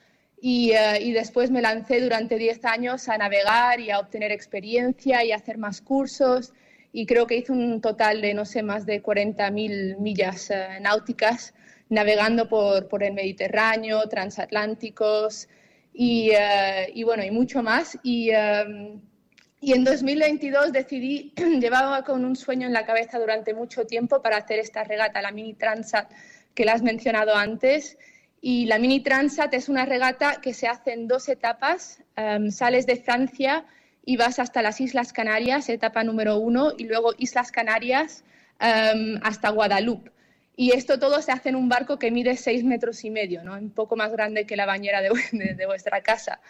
S33: Y, eh, y después me lancé durante 10 años a navegar y a obtener experiencia y a hacer más cursos. Y creo que hice un total de, no sé, más de 40.000 millas eh, náuticas navegando por, por el Mediterráneo, transatlánticos y, eh, y bueno, y mucho más. Y, y en 2022 decidí, <clears throat> llevaba con un sueño en la cabeza durante mucho tiempo para hacer esta regata, la Mini Transat, que la has mencionado antes. Y la Mini Transat es una regata que se hace en dos etapas. Em, sales de Francia y vas hasta las Islas Canarias, etapa número uno, y luego Islas Canarias em, hasta Guadalupe. Y esto todo se hace en un barco que mide seis metros y medio, ¿no? un poco más grande que la bañera de, <laughs> de- de vuestra casa.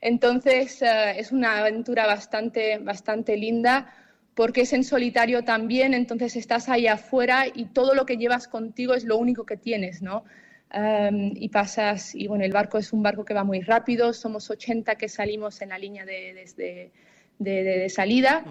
S33: Entonces eh, es una aventura bastante, bastante linda porque es en solitario también, entonces estás ahí afuera y todo lo que llevas contigo es lo único que tienes, ¿no? Um, y pasas, y bueno, el barco es un barco que va muy rápido, somos 80 que salimos en la línea de, de- de- de salida.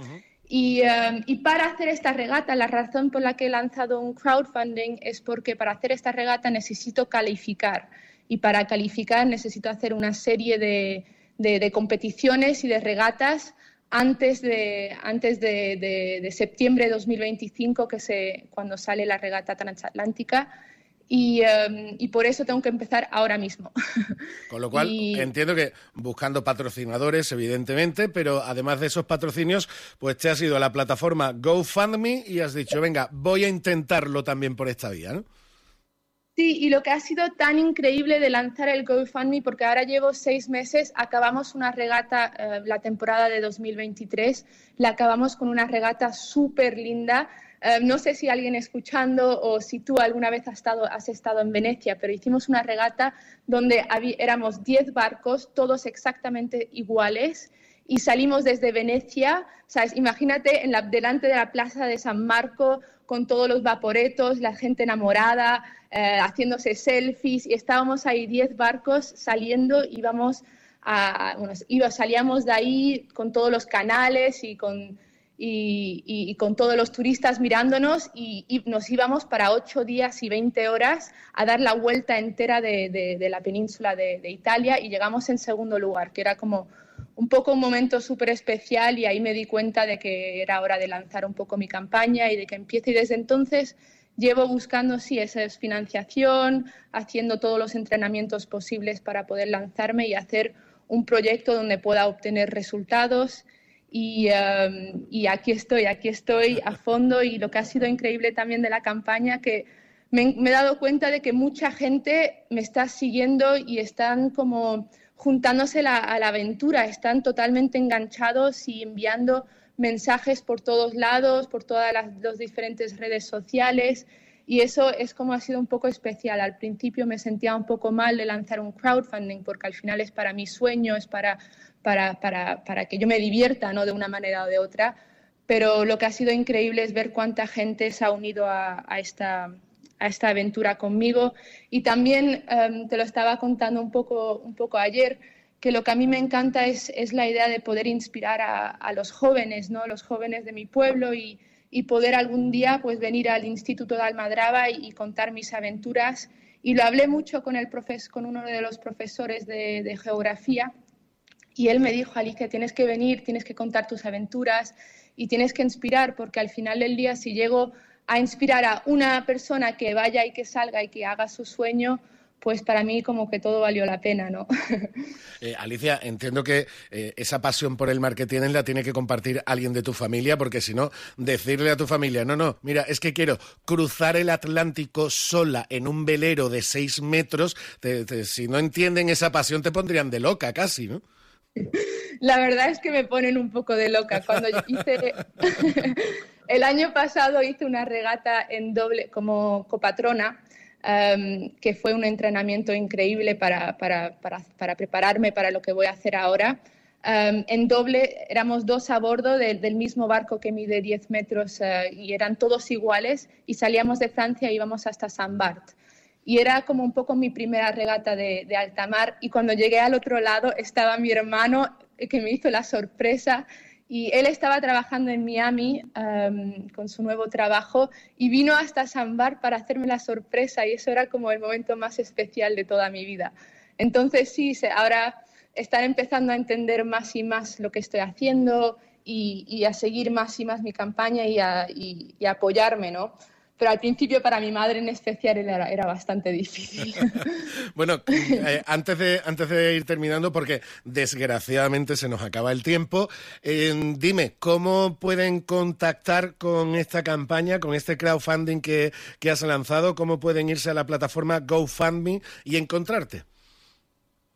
S33: Y, um, y para hacer esta regata, la razón por la que he lanzado un crowdfunding es porque para hacer esta regata necesito calificar. Y para calificar necesito hacer una serie de, competiciones y de regatas antes de, antes de septiembre de 2025, que se, cuando sale la regata transatlántica. Y, um, y por eso tengo que empezar ahora mismo. <laughs>
S1: Con lo cual,
S33: Y-
S1: entiendo que buscando patrocinadores, evidentemente, pero además de esos patrocinios, pues te has ido a la plataforma GoFundMe y has dicho, venga, voy a intentarlo también por esta vía, ¿no?
S33: Sí, y lo que ha sido tan increíble de lanzar el GoFundMe, porque ahora llevo seis meses, acabamos una regata, eh, la temporada de 2023, la acabamos con una regata súper linda. Eh, no sé si alguien escuchando o si tú alguna vez has estado, has estado en Venecia, pero hicimos una regata donde éramos 10 barcos, todos exactamente iguales, y salimos desde Venecia, ¿sabes? Imagínate en la, delante de la plaza de San Marco con todos los vaporetos, la gente enamorada, eh, haciéndose selfies, y estábamos ahí 10 barcos saliendo, íbamos a, bueno, salíamos de ahí con todos los canales y con, y, y- y con todos los turistas mirándonos y, y nos íbamos para 8 días y 20 horas a dar la vuelta entera de, de- de la península de, de Italia y llegamos en segundo lugar, que era como un poco un momento súper especial y ahí me di cuenta de que era hora de lanzar un poco mi campaña y de que empiece y desde entonces llevo buscando, sí, esa es financiación, haciendo todos los entrenamientos posibles para poder lanzarme y hacer un proyecto donde pueda obtener resultados. Y, um, y aquí estoy, aquí estoy a <laughs> fondo y lo que ha sido increíble también de la campaña que me, me he dado cuenta de que mucha gente me está siguiendo y están como juntándose la- a la aventura, están totalmente enganchados y enviando mensajes por todos lados, por todas las, las diferentes redes sociales. Y eso es como ha sido un poco especial. Al principio me sentía un poco mal de lanzar un crowdfunding porque al final es para mi sueño, es para, para, para, para que yo me divierta ¿no? de una manera o de otra. Pero lo que ha sido increíble es ver cuánta gente se ha unido a, a esta, a esta aventura conmigo. Y también em, te lo estaba contando un poco, un poco ayer, que lo que a mí me encanta es, es la idea de poder inspirar a, a, los jóvenes, ¿no? los jóvenes de mi pueblo y, y poder algún día pues, venir al Instituto de Almadraba y, y, contar mis aventuras. Y lo hablé mucho con, el profes, con uno de los profesores de, de geografía y él me dijo, Alicia, tienes que venir, tienes que contar tus aventuras y tienes que inspirar, porque al final del día si llego a inspirar a una persona que vaya y que salga y que haga su sueño, pues para mí como que todo valió la pena, ¿no? <laughs>
S1: Eh, Alicia, entiendo que eh, esa pasión por el mar que tienes la tiene que compartir alguien de tu familia, porque si no, decirle a tu familia, no, no, mira, es que quiero cruzar el Atlántico sola en un velero de seis metros, si no entienden esa pasión te pondrían de loca casi, ¿no?
S33: La verdad es que me ponen un poco de loca. Cuando hice <laughs> el año pasado hice una regata en doble como copatrona um, que fue un entrenamiento increíble para, para, para, para, prepararme para lo que voy a hacer ahora. Um, en doble éramos dos a bordo de, del mismo barco que mide 10 metros uh, y eran todos iguales y salíamos de Francia y íbamos hasta San Bart. Y era como un poco mi primera regata de, alta mar y cuando llegué al otro lado estaba mi hermano que me hizo la sorpresa y él estaba trabajando en Miami um, con su nuevo trabajo y vino hasta San Bar para hacerme la sorpresa y eso era como el momento más especial de toda mi vida. Entonces sí, ahora están empezando a entender más y más lo que estoy haciendo y, a seguir más y más mi campaña y a, y apoyarme, ¿no? Pero al principio para mi madre en especial era, era bastante difícil. <laughs>
S1: bueno, eh, antes, de, antes de ir terminando, porque desgraciadamente se nos acaba el tiempo, eh, dime, ¿cómo pueden contactar con esta campaña, con este crowdfunding que, que has lanzado? ¿Cómo pueden irse a la plataforma GoFundMe y encontrarte?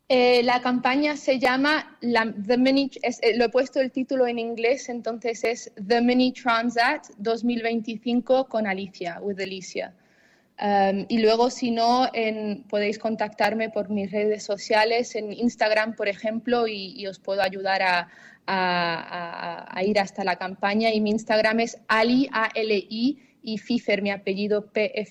S33: Eh, la campaña se llama la, The Mini, es, eh, lo he puesto el título en inglés, entonces es The Mini Transat 2025 con Alicia, with Alicia. Um, y luego, si no, podéis contactarme por mis redes sociales, en Instagram, por ejemplo, y, y os puedo ayudar a, ir hasta la campaña. Y mi Instagram es Ali, A-L-I, y Fifer, mi apellido P-F-Y-F-F-E-R.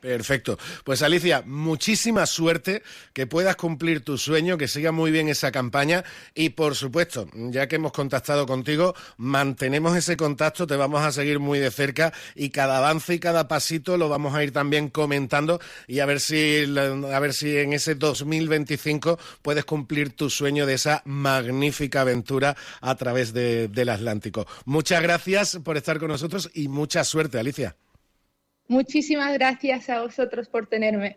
S1: Perfecto. Pues Alicia, muchísima suerte, que puedas cumplir tu sueño, que siga muy bien esa campaña y por supuesto, ya que hemos contactado contigo, mantenemos ese contacto, te vamos a seguir muy de cerca y cada avance y cada pasito lo vamos a ir también comentando y a ver si a ver si en ese 2025 puedes cumplir tu sueño de esa magnífica aventura a través de, del Atlántico. Muchas gracias por estar con nosotros y mucha suerte, Alicia.
S33: Muchísimas gracias a vosotros por tenerme.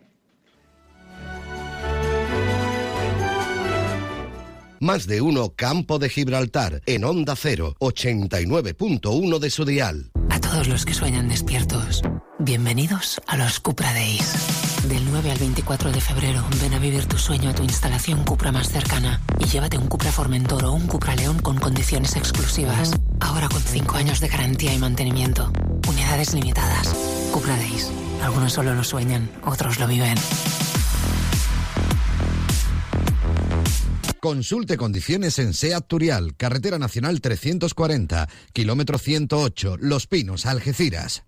S34: Más de uno Campo de Gibraltar en Onda 0, 89.1 de su dial.
S35: A todos los que sueñan despiertos, bienvenidos a los Cupra Days. Del 9 al 24 de febrero, ven a vivir tu sueño a tu instalación Cupra más cercana y llévate un Cupra Formentor o un Cupra León con condiciones exclusivas. Ahora con 5 años de garantía y mantenimiento. Unidades limitadas. Cupra. Algunos solo lo sueñan, otros lo viven.
S32: Consulte condiciones en SEAT Turial, Carretera Nacional 340, kilómetro 108, Los Pinos, Algeciras.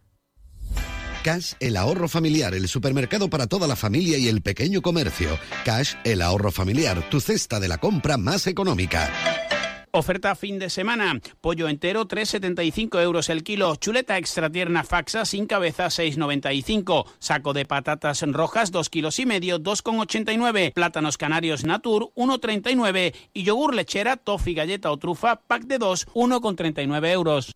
S32: Cash, el ahorro familiar, el supermercado para toda la familia y el pequeño comercio. Cash, el ahorro familiar, tu cesta de la compra más económica.
S5: Oferta fin de semana. Pollo entero 3,75 euros el kilo. Chuleta extra tierna faxa sin cabeza 6,95. Saco de patatas rojas 2 kilos y medio 2,89. Plátanos canarios natur 1,39. Y yogur lechera, toffee, galleta o trufa pack de 2 1,39 euros.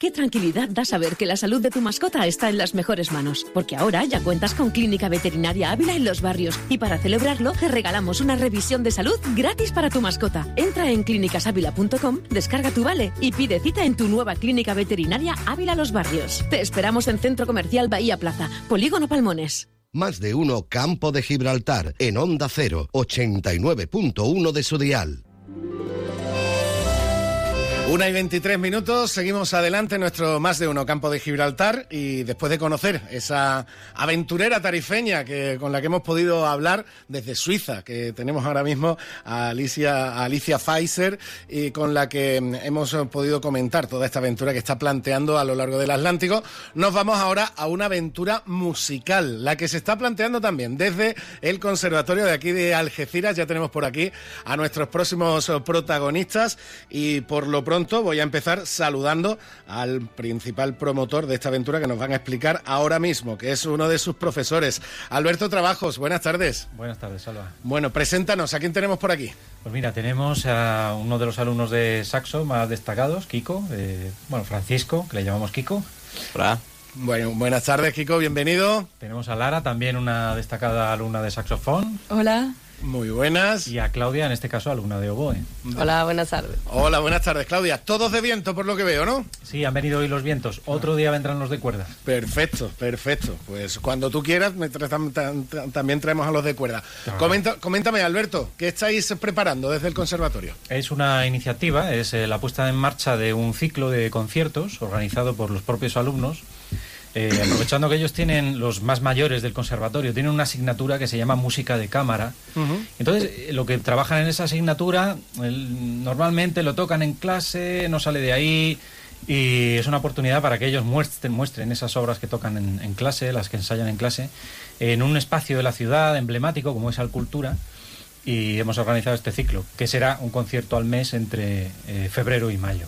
S8: Qué tranquilidad da saber que la salud de tu mascota está en las mejores manos, porque ahora ya cuentas con Clínica Veterinaria Ávila en los barrios y para celebrarlo te regalamos una revisión de salud gratis para tu mascota. Entra en clínicasávila.com, descarga tu vale y pide cita en tu nueva Clínica Veterinaria Ávila Los Barrios. Te esperamos en Centro Comercial Bahía Plaza, Polígono Palmones.
S34: Más de uno Campo de Gibraltar en Onda 0, 89.1 de su dial.
S1: Una y 23 minutos, seguimos adelante nuestro más de uno campo de Gibraltar y después de conocer esa aventurera tarifeña que, con la que hemos podido hablar desde Suiza, que tenemos ahora mismo a Alicia, a Alicia Pfizer y con la que hemos podido comentar toda esta aventura que está planteando a lo largo del Atlántico, nos vamos ahora a una aventura musical, la que se está planteando también desde el Conservatorio de aquí de Algeciras. Ya tenemos por aquí a nuestros próximos protagonistas y por lo pronto voy a empezar saludando al principal promotor de esta aventura que nos van a explicar ahora mismo, que es uno de sus profesores, Alberto Trabajos. Buenas tardes.
S36: Buenas tardes, Salva.
S1: Bueno, preséntanos, ¿a quién tenemos por aquí?
S36: Pues mira, tenemos a uno de los alumnos de saxo más destacados, Kiko, eh, bueno, Francisco, que le llamamos Kiko.
S1: Hola. Bueno, buenas tardes, Kiko, bienvenido.
S36: Tenemos a Lara, también una destacada alumna de saxofón.
S37: Hola.
S1: Muy buenas.
S36: Y a Claudia, en este caso, alumna de oboe.
S37: Hola, buenas tardes.
S1: Hola, buenas tardes, Claudia. Todos de viento, por lo que veo, ¿no?
S36: Sí, han venido hoy los vientos. Otro día vendrán los de cuerda.
S1: Perfecto, perfecto. Pues cuando tú quieras, también traemos a los de cuerda. coméntame, Alberto, ¿qué estáis preparando desde el conservatorio?
S36: Es una iniciativa, es eh, la puesta en marcha de un ciclo de conciertos organizado por los propios alumnos eh, aprovechando que ellos tienen, los más mayores del conservatorio, tienen una asignatura que se llama música de cámara. Entonces, eh, lo que trabajan en esa asignatura, normalmente lo tocan en clase, no sale de ahí, y es una oportunidad para que ellos muestren, muestren esas obras que tocan en, clase, las que ensayan en clase, en un espacio de la ciudad emblemático como es Alcultura. Y hemos organizado este ciclo, que será un concierto al mes entre eh, febrero y mayo.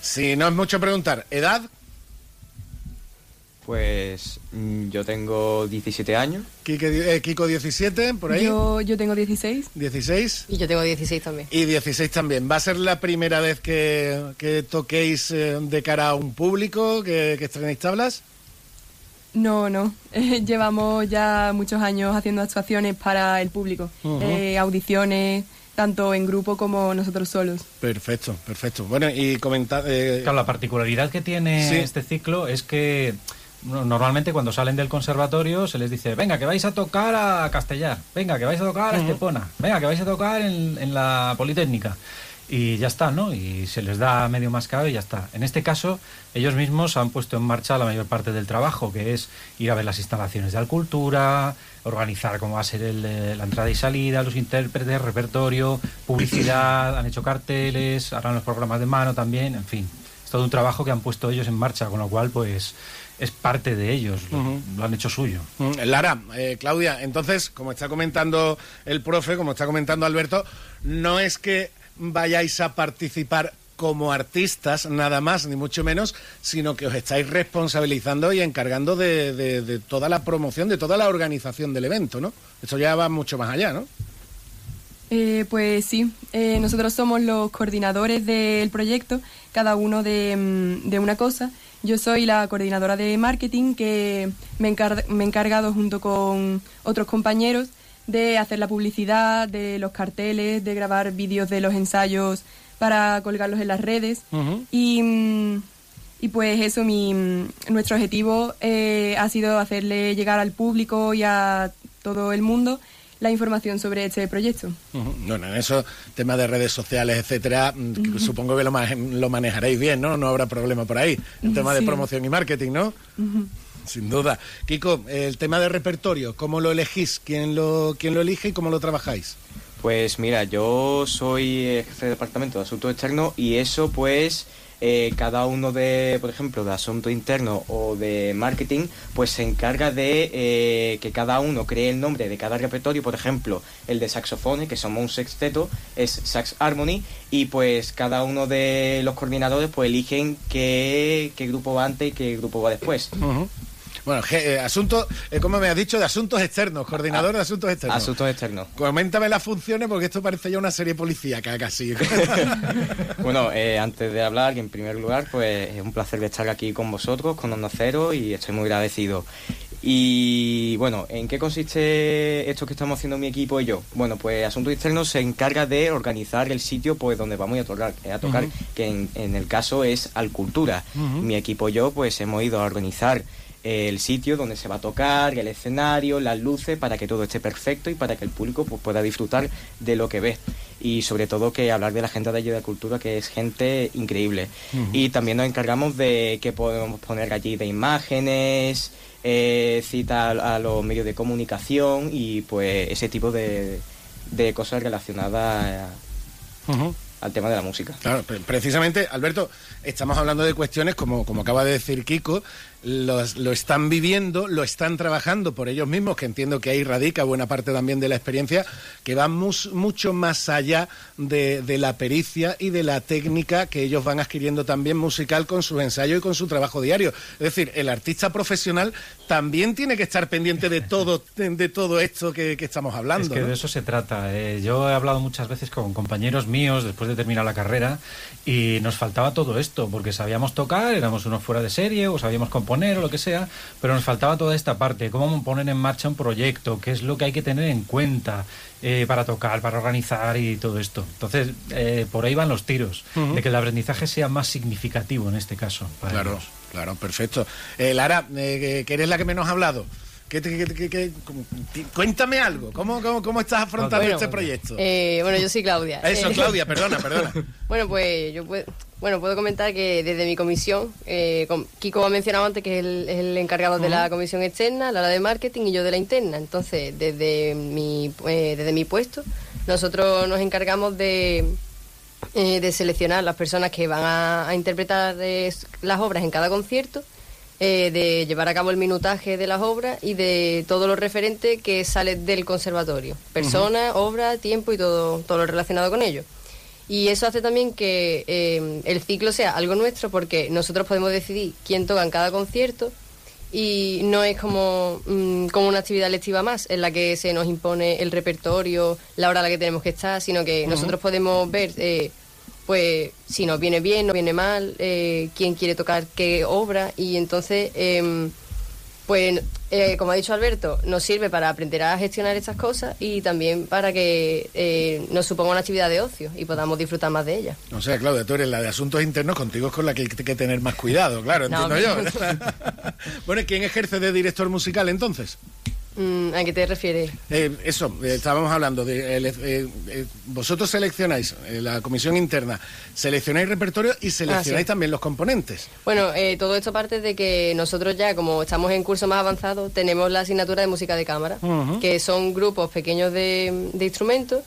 S1: Si no es mucho preguntar, ¿edad?
S38: Pues mm, yo tengo 17 años.
S1: Eh, Kiko 17, por ahí.
S37: Yo, yo tengo 16.
S1: 16.
S37: Y yo tengo 16 también.
S1: Y 16 también. ¿Va a ser la primera vez que, toquéis eh, de cara a un público, que, que estrenéis tablas?
S37: No, no. <laughs> llevamos ya muchos años haciendo actuaciones para el público. Eh, audiciones, tanto en grupo como nosotros solos.
S1: Perfecto, perfecto. Bueno, y comentar... Claro,
S36: la particularidad que tiene este ciclo es que normalmente cuando salen del conservatorio se les dice, venga, que vais a tocar a Castellar, venga, que vais a tocar a Estepona, venga, que vais a tocar en, la Politécnica. Y ya está, ¿no? Y se les da medio más caro y ya está. En este caso, ellos mismos han puesto en marcha la mayor parte del trabajo, que es ir a ver las instalaciones de Alcultura, organizar cómo va a ser eh, la entrada y salida, los intérpretes, repertorio, publicidad, han hecho carteles, harán los programas de mano también, en fin. Es todo un trabajo que han puesto ellos en marcha, con lo cual, pues es parte de ellos, lo, han hecho suyo.
S1: Lara, eh, Claudia, entonces, como está comentando el profe, como está comentando Alberto, no es que vayáis a participar como artistas, nada más, ni mucho menos, sino que os estáis responsabilizando y encargando de, toda la promoción, de toda la organización del evento, ¿no? Eso ya va mucho más allá, ¿no?
S37: Eh, pues sí, eh, nosotros somos los coordinadores del proyecto, cada uno de, mm, de una cosa yo soy la coordinadora de marketing que me, he encargado junto con otros compañeros de hacer la publicidad, de los carteles, de grabar vídeos de los ensayos para colgarlos en las redes. y, y, pues eso, mi, nuestro objetivo eh, ha sido hacerle llegar al público y a todo el mundo la información sobre este proyecto.
S1: Bueno, en eso, temas de redes sociales, etcétera, mm, supongo que lo, lo, manejaréis bien, ¿no? No habrá problema por ahí. El tema de promoción y marketing, ¿no? Sin duda. Kiko, el tema de repertorio, ¿cómo lo elegís? ¿Quién lo, quién lo elige y cómo lo trabajáis?
S38: Pues mira, yo soy jefe de departamento de asuntos externos y eso pues eh, cada uno de, por ejemplo, de asunto interno o de marketing, pues se encarga de eh, que cada uno cree el nombre de cada repertorio, por ejemplo, el de saxofones, que somos un sexteto, es Sax Harmony, y pues cada uno de los coordinadores pues eligen qué, grupo va antes y qué grupo va después.
S1: Bueno, eh, asunto, eh, ¿cómo me has dicho? De asuntos externos, coordinador de asuntos externos.
S38: Asuntos externos.
S1: Coméntame las funciones porque esto parece ya una serie policíaca casi. <laughs> <laughs>
S38: bueno, eh, antes de hablar, en primer lugar, pues es un placer estar aquí con vosotros, con Onda Cero, y estoy muy agradecido. Y bueno, ¿en qué consiste esto que estamos haciendo mi equipo y yo? Bueno, pues Asuntos Externos se encarga de organizar el sitio pues donde vamos a tocar, a tocar que en, el caso es Alcultura. Mi equipo y yo pues hemos ido a organizar el sitio donde se va a tocar, el escenario, las luces, para que todo esté perfecto y para que el público pues, pueda disfrutar de lo que ve. y sobre todo que hablar de la gente de allí de cultura, que es gente increíble. Y también nos encargamos de que podemos poner allí de imágenes, eh, cita a, los medios de comunicación y pues ese tipo de, de cosas relacionadas al tema de la música.
S1: Claro, precisamente, Alberto, estamos hablando de cuestiones como, como acaba de decir Kiko, lo están viviendo, lo están trabajando por ellos mismos, que entiendo que ahí radica buena parte también de la experiencia, que va mucho más allá de, la pericia y de la técnica que ellos van adquiriendo también musical con su ensayo y con su trabajo diario. Es decir, el artista profesional también tiene que estar pendiente de todo, de, todo esto que, estamos hablando.
S36: Es que de eso se trata. Eh. yo he hablado muchas veces con compañeros míos después de terminar la carrera y nos faltaba todo esto, porque sabíamos tocar, éramos unos fuera de serie o sabíamos componer o lo que sea, pero nos faltaba toda esta parte, cómo poner en marcha un proyecto, qué es lo que hay que tener en cuenta eh, para tocar, para organizar y todo esto. Entonces, eh, por ahí van los tiros, de que el aprendizaje sea más significativo en este caso.
S1: claro, claro, perfecto. Eh, Lara, que eres la que menos ha hablado. Cuéntame algo, ¿Cómo, cómo, estás afrontando este proyecto?
S39: bueno, yo soy Claudia.
S1: Eso, Claudia, <laughs> perdona, perdona.
S39: bueno, pues yo puedo, bueno, puedo comentar que desde mi comisión, eh, Kiko ha mencionado antes que es el, encargado de la comisión externa, la de marketing y yo de la interna. Entonces, desde mi, eh, desde mi puesto, nosotros nos encargamos de, eh, de seleccionar las personas que van a, interpretar las obras en cada concierto, de llevar a cabo el minutaje de las obras y de todo lo referente que sale del conservatorio. Personas, obras, tiempo y todo, todo lo relacionado con ello. Y eso hace también que eh, el ciclo sea algo nuestro porque nosotros podemos decidir quién toca en cada concierto y no es como, mm, como una actividad lectiva más en la que se nos impone el repertorio, la hora a la que tenemos que estar, sino que nosotros podemos ver eh, pues si nos viene bien, nos viene mal, eh, quién quiere tocar qué obra y entonces em, pues, eh, como ha dicho Alberto, nos sirve para aprender a gestionar estas cosas y también para que eh, nos suponga una actividad de ocio y podamos disfrutar más de ella.
S1: O sea, Claudia, tú eres la de asuntos internos, contigo es con la que hay que tener más cuidado, claro, entiendo yo. <laughs> bueno, ¿quién ejerce de director musical entonces?
S39: Mm, ¿A qué te refieres?
S1: Eh, eso, eh, estábamos hablando de... Eh, vosotros seleccionáis, la comisión interna, seleccionáis repertorio y seleccionáis ah, también los componentes.
S39: Bueno, todo esto parte de que nosotros ya, como estamos en curso más avanzado, tenemos la asignatura de música de cámara, que son grupos pequeños de, instrumentos,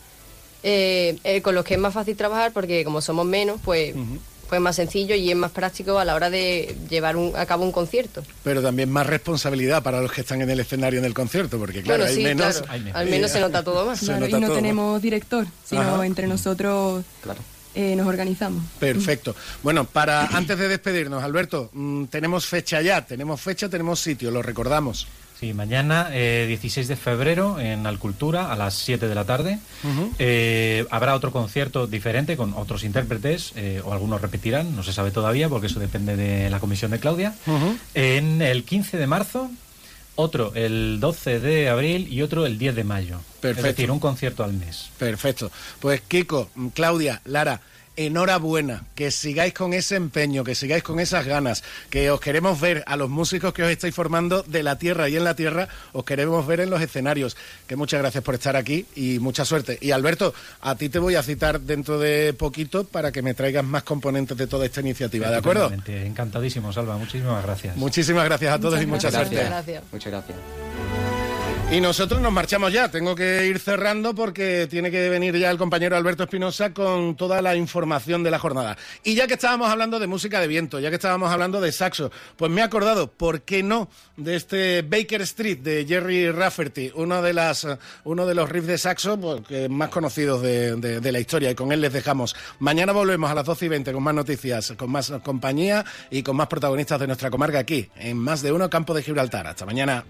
S39: con los que es más fácil trabajar porque como somos menos, pues pues más sencillo y es más práctico a la hora de llevar a cabo un concierto.
S1: Pero también más responsabilidad para los que están en el escenario en el concierto, porque claro, hay, menos,
S39: Al menos se nota todo más.
S37: y no tenemos director, sino entre nosotros eh, nos organizamos.
S1: Perfecto. Bueno, para antes de despedirnos, Alberto, mm, tenemos fecha ya, tenemos fecha, tenemos sitio, lo recordamos.
S36: Sí, mañana, 16 eh, de febrero, en Alcultura, a las 7 de la tarde. Eh, habrá otro concierto diferente con otros intérpretes, eh, o algunos repetirán, no se sabe todavía, porque eso depende de la comisión de Claudia. En el 15 de marzo, otro el 12 de abril y otro el 10 de mayo. Perfecto. Es decir, un concierto al mes.
S1: Perfecto. Pues Kiko, Claudia, Lara, enhorabuena, que sigáis con ese empeño, que sigáis con esas ganas, que os queremos ver a los músicos que os estáis formando de la tierra y en la tierra, os queremos ver en los escenarios. Que muchas gracias por estar aquí y mucha suerte. Y Alberto, a ti te voy a citar dentro de poquito para que me traigas más componentes de toda esta iniciativa, ¿de acuerdo?
S36: Encantadísimo, Salva. Muchísimas gracias.
S1: Muchísimas gracias a todos y muchas suerte.
S39: Gracias.
S38: Muchas gracias.
S1: Y nosotros nos marchamos ya. Tengo que ir cerrando porque tiene que venir ya el compañero Alberto Espinosa con toda la información de la jornada. Y ya que estábamos hablando de música de viento, ya que estábamos hablando de saxo, pues me he acordado, ¿por qué no?, de este Baker Street de Jerry Rafferty, uno de, las, uno de los riffs de saxo pues, más conocidos de, de, la historia. Y con él les dejamos. Mañana volvemos a las 12 y 20 con más noticias, con más compañía y con más protagonistas de nuestra comarca aquí, en Más de Uno Campo de Gibraltar. Hasta mañana.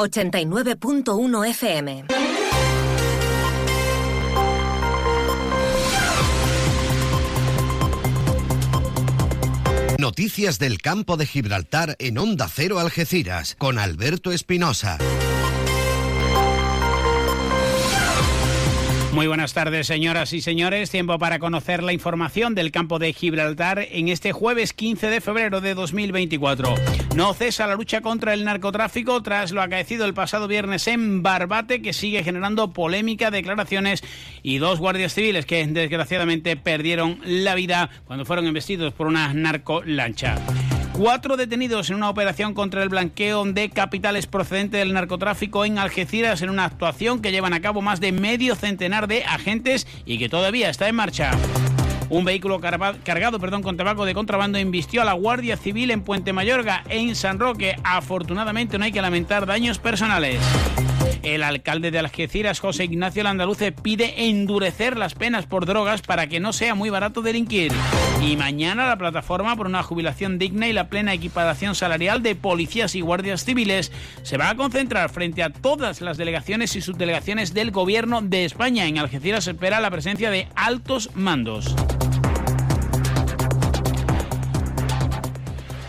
S40: 89.1 FM.
S34: Noticias del campo de Gibraltar en Onda Cero Algeciras con Alberto Espinosa.
S5: Muy buenas tardes, señoras y señores. Tiempo para conocer la información del campo de Gibraltar en este jueves 15 de febrero de 2024. No cesa la lucha contra el narcotráfico tras lo acaecido el pasado viernes en Barbate, que sigue generando polémica, declaraciones y dos guardias civiles que desgraciadamente perdieron la vida cuando fueron embestidos por una narcolancha. Cuatro detenidos en una operación contra el blanqueo de capitales procedente del narcotráfico en Algeciras en una actuación que llevan a cabo más de medio centenar de agentes y que todavía está en marcha. Un vehículo cargado perdón, con tabaco de contrabando invistió a la Guardia Civil en Puente Mayorga, en San Roque. Afortunadamente no hay que lamentar daños personales. El alcalde de Algeciras, José Ignacio Landaluce, pide endurecer las penas por drogas para que no sea muy barato delinquir. Y mañana la plataforma por una jubilación digna y la plena equiparación salarial de policías y guardias civiles se va a concentrar frente a todas las delegaciones y subdelegaciones del gobierno de España. En Algeciras se espera la presencia de altos mandos.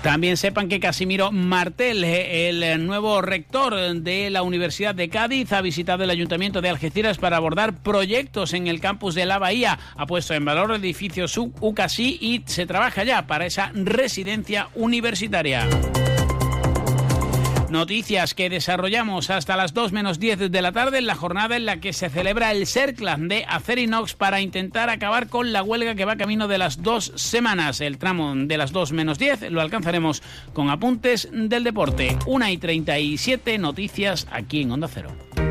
S5: También sepan que Casimiro Martel, el nuevo rector de la Universidad de Cádiz, ha visitado el Ayuntamiento de Algeciras para abordar proyectos en el campus de la Bahía. Ha puesto en valor el edificio UCASI y se trabaja ya para esa residencia universitaria. Noticias que desarrollamos hasta las 2 menos 10 de la tarde en la jornada en la que se celebra el CERCLAN de Acerinox para intentar acabar con la huelga que va camino de las dos semanas. El tramo de las 2 menos 10 lo alcanzaremos con apuntes del deporte. 1 y 37 noticias aquí en Onda Cero.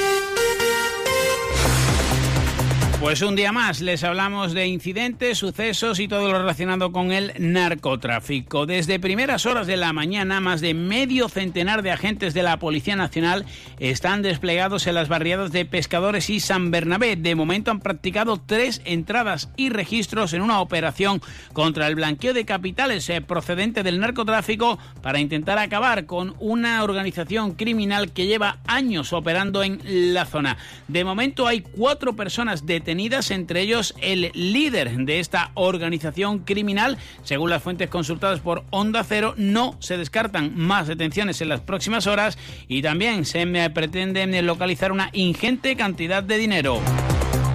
S5: Pues un día más les hablamos de incidentes, sucesos y todo lo relacionado con el narcotráfico. Desde primeras horas de la mañana, más de medio centenar de agentes de la Policía Nacional están desplegados en las barriadas de Pescadores y San Bernabé. De momento han practicado tres entradas y registros en una operación contra el blanqueo de capitales eh, procedente del narcotráfico para intentar acabar con una organización criminal que lleva años operando en la zona. De momento hay cuatro personas detenidas entre ellos el líder de esta organización criminal. Según las fuentes consultadas por Onda Cero, no se descartan más detenciones en las próximas horas y también se pretende localizar una ingente cantidad de dinero.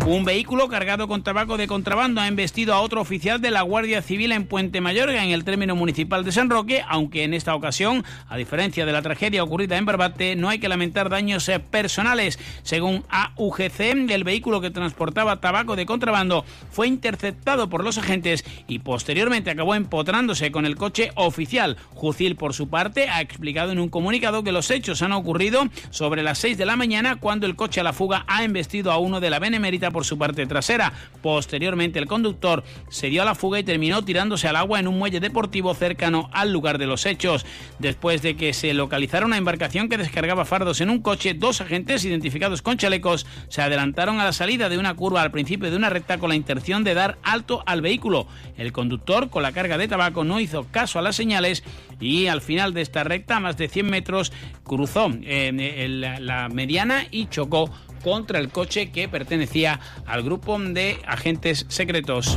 S5: Un vehículo cargado con tabaco de contrabando ha embestido a otro oficial de la Guardia Civil en Puente Mayorga, en el término municipal de San Roque, aunque en esta ocasión, a diferencia de la tragedia ocurrida en Barbate, no hay que lamentar daños eh, personales. Según AUGC, el vehículo que transportaba tabaco de contrabando fue interceptado por los agentes y posteriormente acabó empotrándose con el coche oficial. Jucil, por su parte, ha explicado en un comunicado que los hechos han ocurrido sobre las 6 de la mañana cuando el coche a la fuga ha embestido a uno de la Benemérita por su parte trasera. Posteriormente, el conductor se dio a la fuga y terminó tirándose al agua en un muelle deportivo cercano al lugar de los hechos. Después de que se localizara una embarcación que descargaba fardos en un coche, dos agentes identificados con chalecos se adelantaron a la salida de una curva al principio de una recta con la intención de dar alto al vehículo. El conductor, con la carga de tabaco, no hizo caso a las señales y al final de esta recta, a más de 100 metros, cruzó eh, la mediana y chocó contra el coche que pertenecía al grupo de agentes secretos.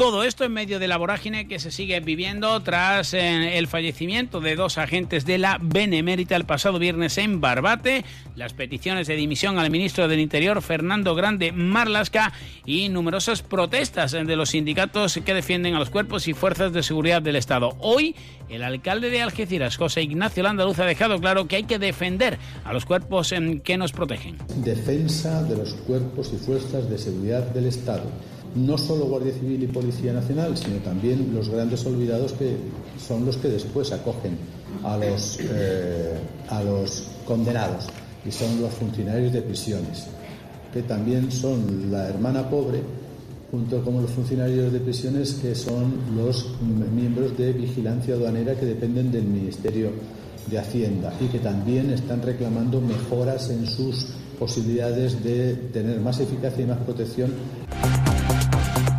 S5: Todo esto en medio de la vorágine que se sigue viviendo tras eh, el fallecimiento de dos agentes de la Benemérita el pasado viernes en Barbate, las peticiones de dimisión al ministro del Interior Fernando Grande Marlasca y numerosas protestas de los sindicatos que defienden a los cuerpos y fuerzas de seguridad del Estado. Hoy, el alcalde de Algeciras, José Ignacio Landaluz, ha dejado claro que hay que defender a los cuerpos que nos protegen.
S41: Defensa de los cuerpos y fuerzas de seguridad del Estado no solo Guardia Civil y Policía Nacional, sino también los grandes olvidados que son los que después acogen a los, eh, a los condenados y son los funcionarios de prisiones, que también son la hermana pobre junto con los funcionarios de prisiones que son los miembros de vigilancia aduanera que dependen del Ministerio de Hacienda y que también están reclamando mejoras en sus posibilidades de tener más eficacia y más protección.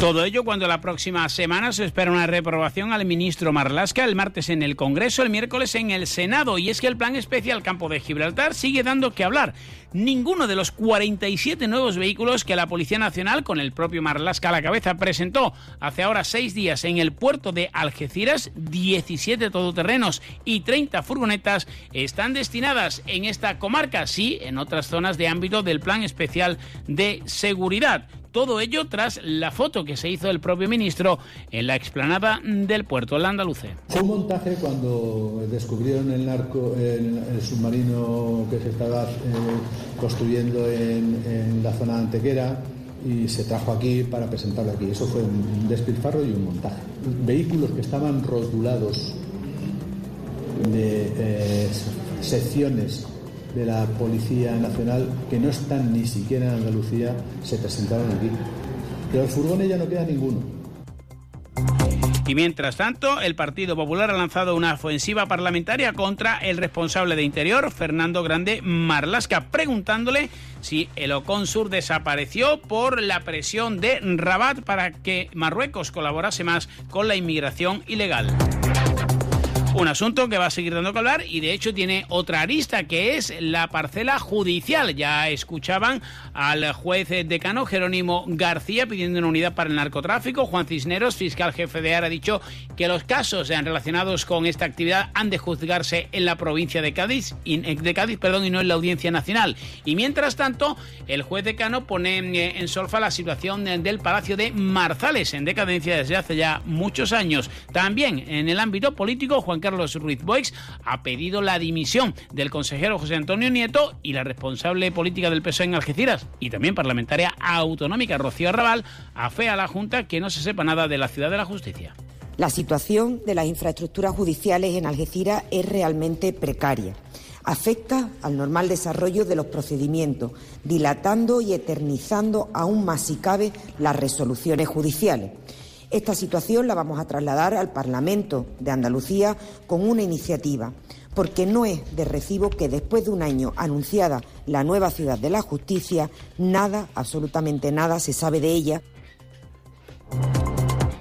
S5: Todo ello cuando la próxima semana se espera una reprobación al ministro Marlasca, el martes en el Congreso, el miércoles en el Senado. Y es que el plan especial Campo de Gibraltar sigue dando que hablar. Ninguno de los 47 nuevos vehículos que la Policía Nacional, con el propio Marlasca a la cabeza, presentó hace ahora seis días en el puerto de Algeciras, 17 todoterrenos y 30 furgonetas están destinadas en esta comarca, sí, en otras zonas de ámbito del plan especial de seguridad. Todo ello tras la foto que se hizo del propio ministro en la explanada del puerto Andaluce.
S41: Fue un montaje cuando descubrieron el narco, el, submarino que se estaba eh, construyendo en, la zona antequera y se trajo aquí para presentarlo aquí. Eso fue un despilfarro y un montaje. Vehículos que estaban rotulados de eh, secciones de la Policía Nacional que no están ni siquiera en Andalucía se presentaron aquí. Pero el furgones ya no queda ninguno.
S5: Y mientras tanto, el Partido Popular ha lanzado una ofensiva parlamentaria contra el responsable de Interior, Fernando Grande Marlasca, preguntándole si el Ocon Sur desapareció por la presión de Rabat para que Marruecos colaborase más con la inmigración ilegal. Un asunto que va a seguir dando que hablar y de hecho tiene otra arista que es la parcela judicial. Ya escuchaban al juez decano Jerónimo García pidiendo una unidad para el narcotráfico. Juan Cisneros, fiscal jefe de AR, ha dicho que los casos relacionados con esta actividad han de juzgarse en la provincia de Cádiz, de Cádiz perdón, y no en la Audiencia Nacional. Y mientras tanto, el juez decano pone eh, en solfa la situación del Palacio de Marzales, en decadencia desde hace ya muchos años. También en el ámbito político, Carlos Ruiz Boix ha pedido la dimisión del consejero José Antonio Nieto y la responsable política del PSOE en Algeciras y también parlamentaria autonómica Rocío Arrabal afea a la Junta que no se sepa nada de la ciudad de la justicia.
S42: La situación de las infraestructuras judiciales en Algeciras es realmente precaria. Afecta al normal desarrollo de los procedimientos, dilatando y eternizando aún más si cabe las resoluciones judiciales. Esta situación la vamos a trasladar al Parlamento de Andalucía con una iniciativa, porque no es de recibo que después de un año anunciada la nueva ciudad de la justicia, nada, absolutamente nada se sabe de ella.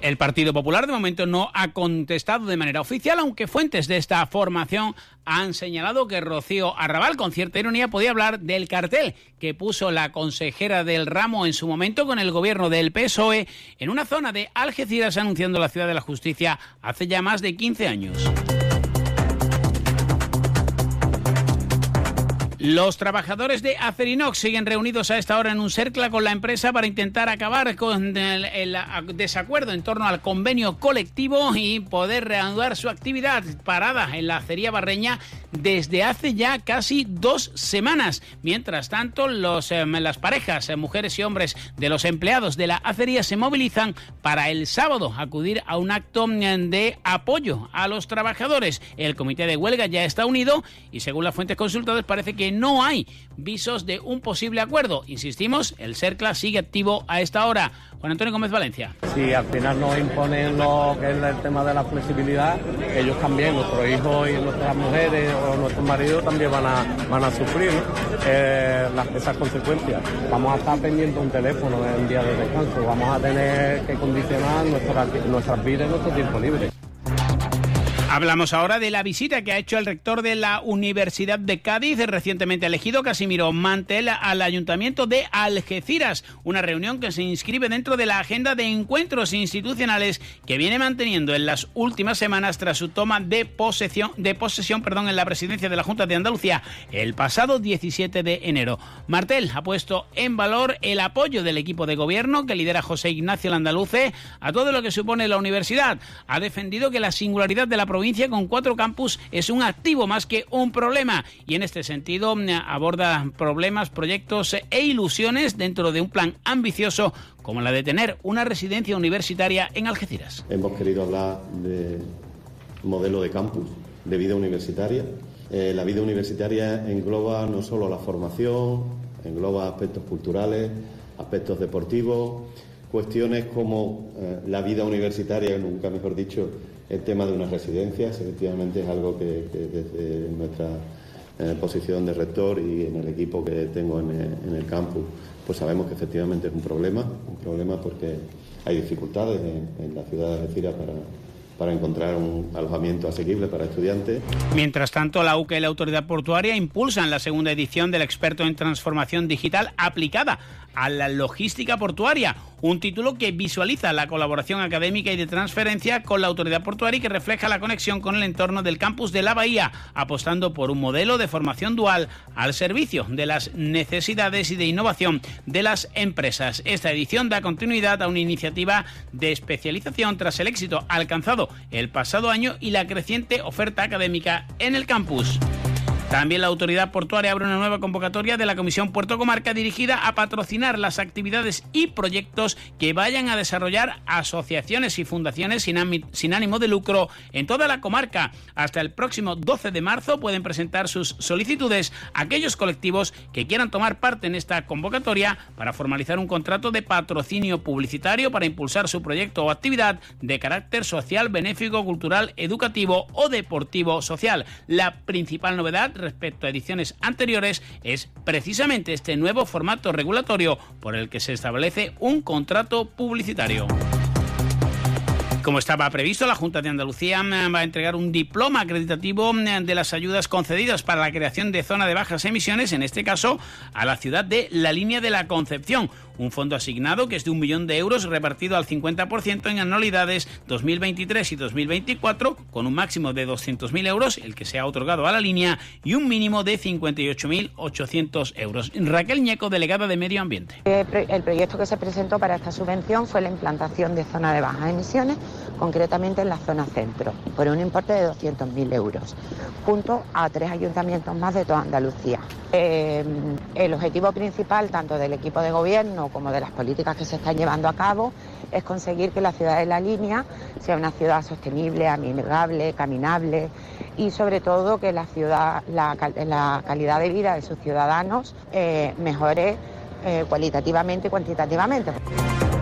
S5: El Partido Popular de momento no ha contestado de manera oficial, aunque fuentes de esta formación han señalado que Rocío Arrabal, con cierta ironía, podía hablar del cartel que puso la consejera del ramo en su momento con el gobierno del PSOE en una zona de Algeciras anunciando la ciudad de la justicia hace ya más de 15 años. Los trabajadores de Acerinox siguen reunidos a esta hora en un cercle con la empresa para intentar acabar con el, desacuerdo en torno al convenio colectivo y poder reanudar su actividad parada en la acería barreña desde hace ya casi dos semanas. Mientras tanto, los, em, las parejas, eh, mujeres y hombres de los empleados de la acería se movilizan para el sábado acudir a un acto em, de apoyo a los trabajadores. El comité de huelga ya está unido y según las fuentes consultadas parece que no hay visos de un posible acuerdo. Insistimos, el CERCLA sigue activo a esta hora. Juan Antonio Gómez Valencia.
S43: Si al final nos imponen lo que es el tema de la flexibilidad, ellos también, nuestros hijos y nuestras mujeres o nuestros maridos también van a, van a sufrir eh, esas consecuencias. Vamos a estar pendientes un teléfono en día de descanso, vamos a tener que condicionar nuestras, nuestras vidas y nuestro tiempo libre.
S5: Hablamos ahora de la visita que ha hecho el rector de la Universidad de Cádiz, recientemente elegido Casimiro Mantel, al Ayuntamiento de Algeciras. Una reunión que se inscribe dentro de la agenda de encuentros institucionales que viene manteniendo en las últimas semanas tras su toma de posesión, de posesión perdón, en la presidencia de la Junta de Andalucía el pasado 17 de enero. Martel ha puesto en valor el apoyo del equipo de gobierno que lidera José Ignacio Landaluce a todo lo que supone la universidad. Ha defendido que la singularidad de la provincia provincia con cuatro campus es un activo más que un problema y en este sentido mm, aborda problemas, proyectos e ilusiones dentro de un plan ambicioso como la de tener una residencia universitaria en Algeciras.
S44: Hemos querido hablar de modelo de campus, de vida universitaria. Eh, la vida universitaria engloba no solo la formación, engloba aspectos culturales, aspectos deportivos, cuestiones como eh, la vida universitaria, nunca mejor dicho, el tema de unas residencias, efectivamente es algo que, desde nuestra eh, posición de rector y en el equipo que tengo en el, campus, pues sabemos que efectivamente es un problema, un problema porque hay dificultades en, la ciudad de Algeciras para, para encontrar un alojamiento asequible para estudiantes.
S5: Mientras tanto, la UCA y la Autoridad Portuaria impulsan la segunda edición del experto en transformación digital aplicada a la logística portuaria, un título que visualiza la colaboración académica y de transferencia con la autoridad portuaria y que refleja la conexión con el entorno del campus de la Bahía, apostando por un modelo de formación dual al servicio de las necesidades y de innovación de las empresas. Esta edición da continuidad a una iniciativa de especialización tras el éxito alcanzado el pasado año y la creciente oferta académica en el campus. También la autoridad portuaria abre una nueva convocatoria de la Comisión Puerto Comarca dirigida a patrocinar las actividades y proyectos que vayan a desarrollar asociaciones y fundaciones sin, ánimo de lucro en toda la comarca. Hasta el próximo 12 de marzo pueden presentar sus solicitudes aquellos colectivos que quieran tomar parte en esta convocatoria para formalizar un contrato de patrocinio publicitario para impulsar su proyecto o actividad de carácter social, benéfico, cultural, educativo o deportivo social. La principal novedad respecto a ediciones anteriores es precisamente este nuevo formato regulatorio por el que se establece un contrato publicitario. Como estaba previsto, la Junta de Andalucía mm, va a entregar un diploma acreditativo mm, de las ayudas concedidas para la creación de zona de bajas emisiones, en este caso a la ciudad de La Línea de la Concepción, un fondo asignado que es de un millón de euros repartido al 50% en anualidades 2023 y 2024, con un máximo de 200.000 euros, el que se ha otorgado a la línea, y un mínimo de 58.800 euros. Raquel Ñeco, delegada de Medio Ambiente.
S45: El proyecto que se presentó para esta subvención fue la implantación de zona de bajas emisiones, concretamente en la zona centro, por un importe de 200.000 euros, junto a tres ayuntamientos más de toda Andalucía. Eh, el objetivo principal, tanto del equipo de gobierno como de las políticas que se están llevando a cabo, es conseguir que la ciudad de la línea sea una ciudad sostenible, amigable, caminable y sobre todo que la ciudad, la, calidad de vida de sus ciudadanos eh, mejore eh, cualitativamente y cuantitativamente.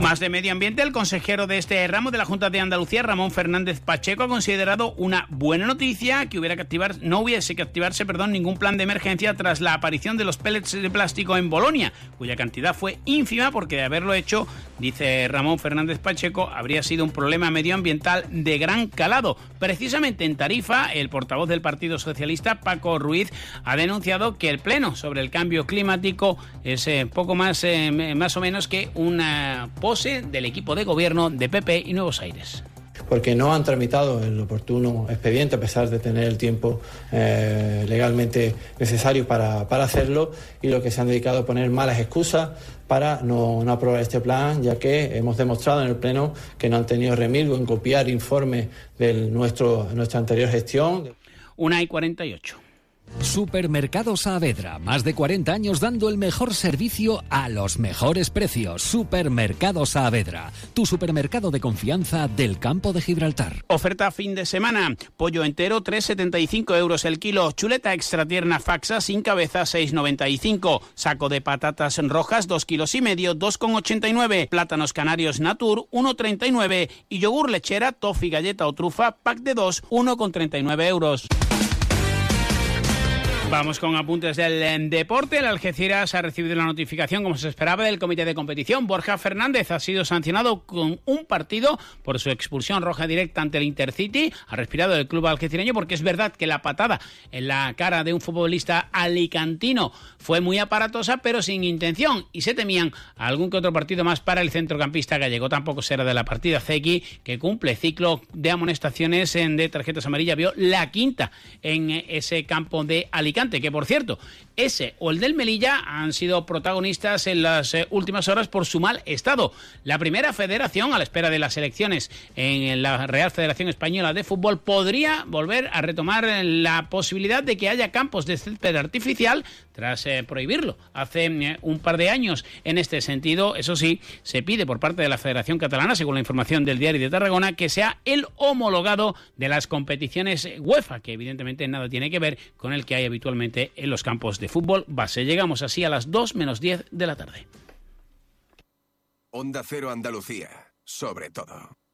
S5: Más de medio ambiente, el consejero de este ramo de la Junta de Andalucía, Ramón Fernández Pacheco, ha considerado una buena noticia que hubiera que activar, no hubiese que activarse perdón, ningún plan de emergencia tras la aparición de los pellets de plástico en Bolonia, cuya cantidad fue ínfima porque de haberlo hecho, dice Ramón Fernández Pacheco, habría sido un problema medioambiental de gran calado. Precisamente en Tarifa, el portavoz del Partido Socialista, Paco Ruiz, ha denunciado que el pleno sobre el cambio climático es eh, poco más, eh, más o menos que una del equipo de gobierno de PP y Nuevos Aires
S46: porque no han tramitado el oportuno expediente a pesar de tener el tiempo eh, legalmente necesario para, hacerlo y lo que se han dedicado a poner malas excusas para no, aprobar este plan, ya que hemos demostrado en el Pleno que no han tenido remilgo en copiar informes de nuestro, nuestra anterior gestión.
S5: Una y 48.
S10: Supermercado Saavedra, más de 40 años dando el mejor servicio a los mejores precios. Supermercado Saavedra, tu supermercado de confianza del campo de Gibraltar.
S5: Oferta fin de semana, pollo entero 3,75 euros el kilo, chuleta extra tierna faxa sin cabeza 6,95, saco de patatas rojas 2 kilos y medio 2,89, plátanos canarios Natur 1,39 y yogur lechera, toffee, galleta o trufa pack de 2 1,39 euros. Vamos con apuntes del em, deporte. El Algeciras ha recibido la notificación, como se esperaba, del comité de competición. Borja Fernández ha sido sancionado con un partido por su expulsión roja directa ante el Intercity. Ha respirado el club algecireño porque es verdad que la patada en la cara de un futbolista alicantino fue muy aparatosa, pero sin intención. Y se temían algún que otro partido más para el centrocampista gallego. Tampoco será de la partida Zeki, que cumple ciclo de amonestaciones en de tarjetas amarillas. Vio la quinta en ese campo de Alicante que por cierto, ese o el del Melilla han sido protagonistas en las eh, últimas horas por su mal estado. La primera federación, a la espera de las elecciones en la Real Federación Española de Fútbol, podría volver a retomar la posibilidad de que haya campos de césped artificial tras eh, prohibirlo hace eh, un par de años. En este sentido, eso sí, se pide por parte de la Federación Catalana, según la información del diario de Tarragona, que sea el homologado de las competiciones UEFA, que evidentemente nada tiene que ver con el que hay habitualmente en los campos de fútbol base. Llegamos así a las 2 menos 10 de la tarde.
S47: Onda Cero Andalucía, sobre todo.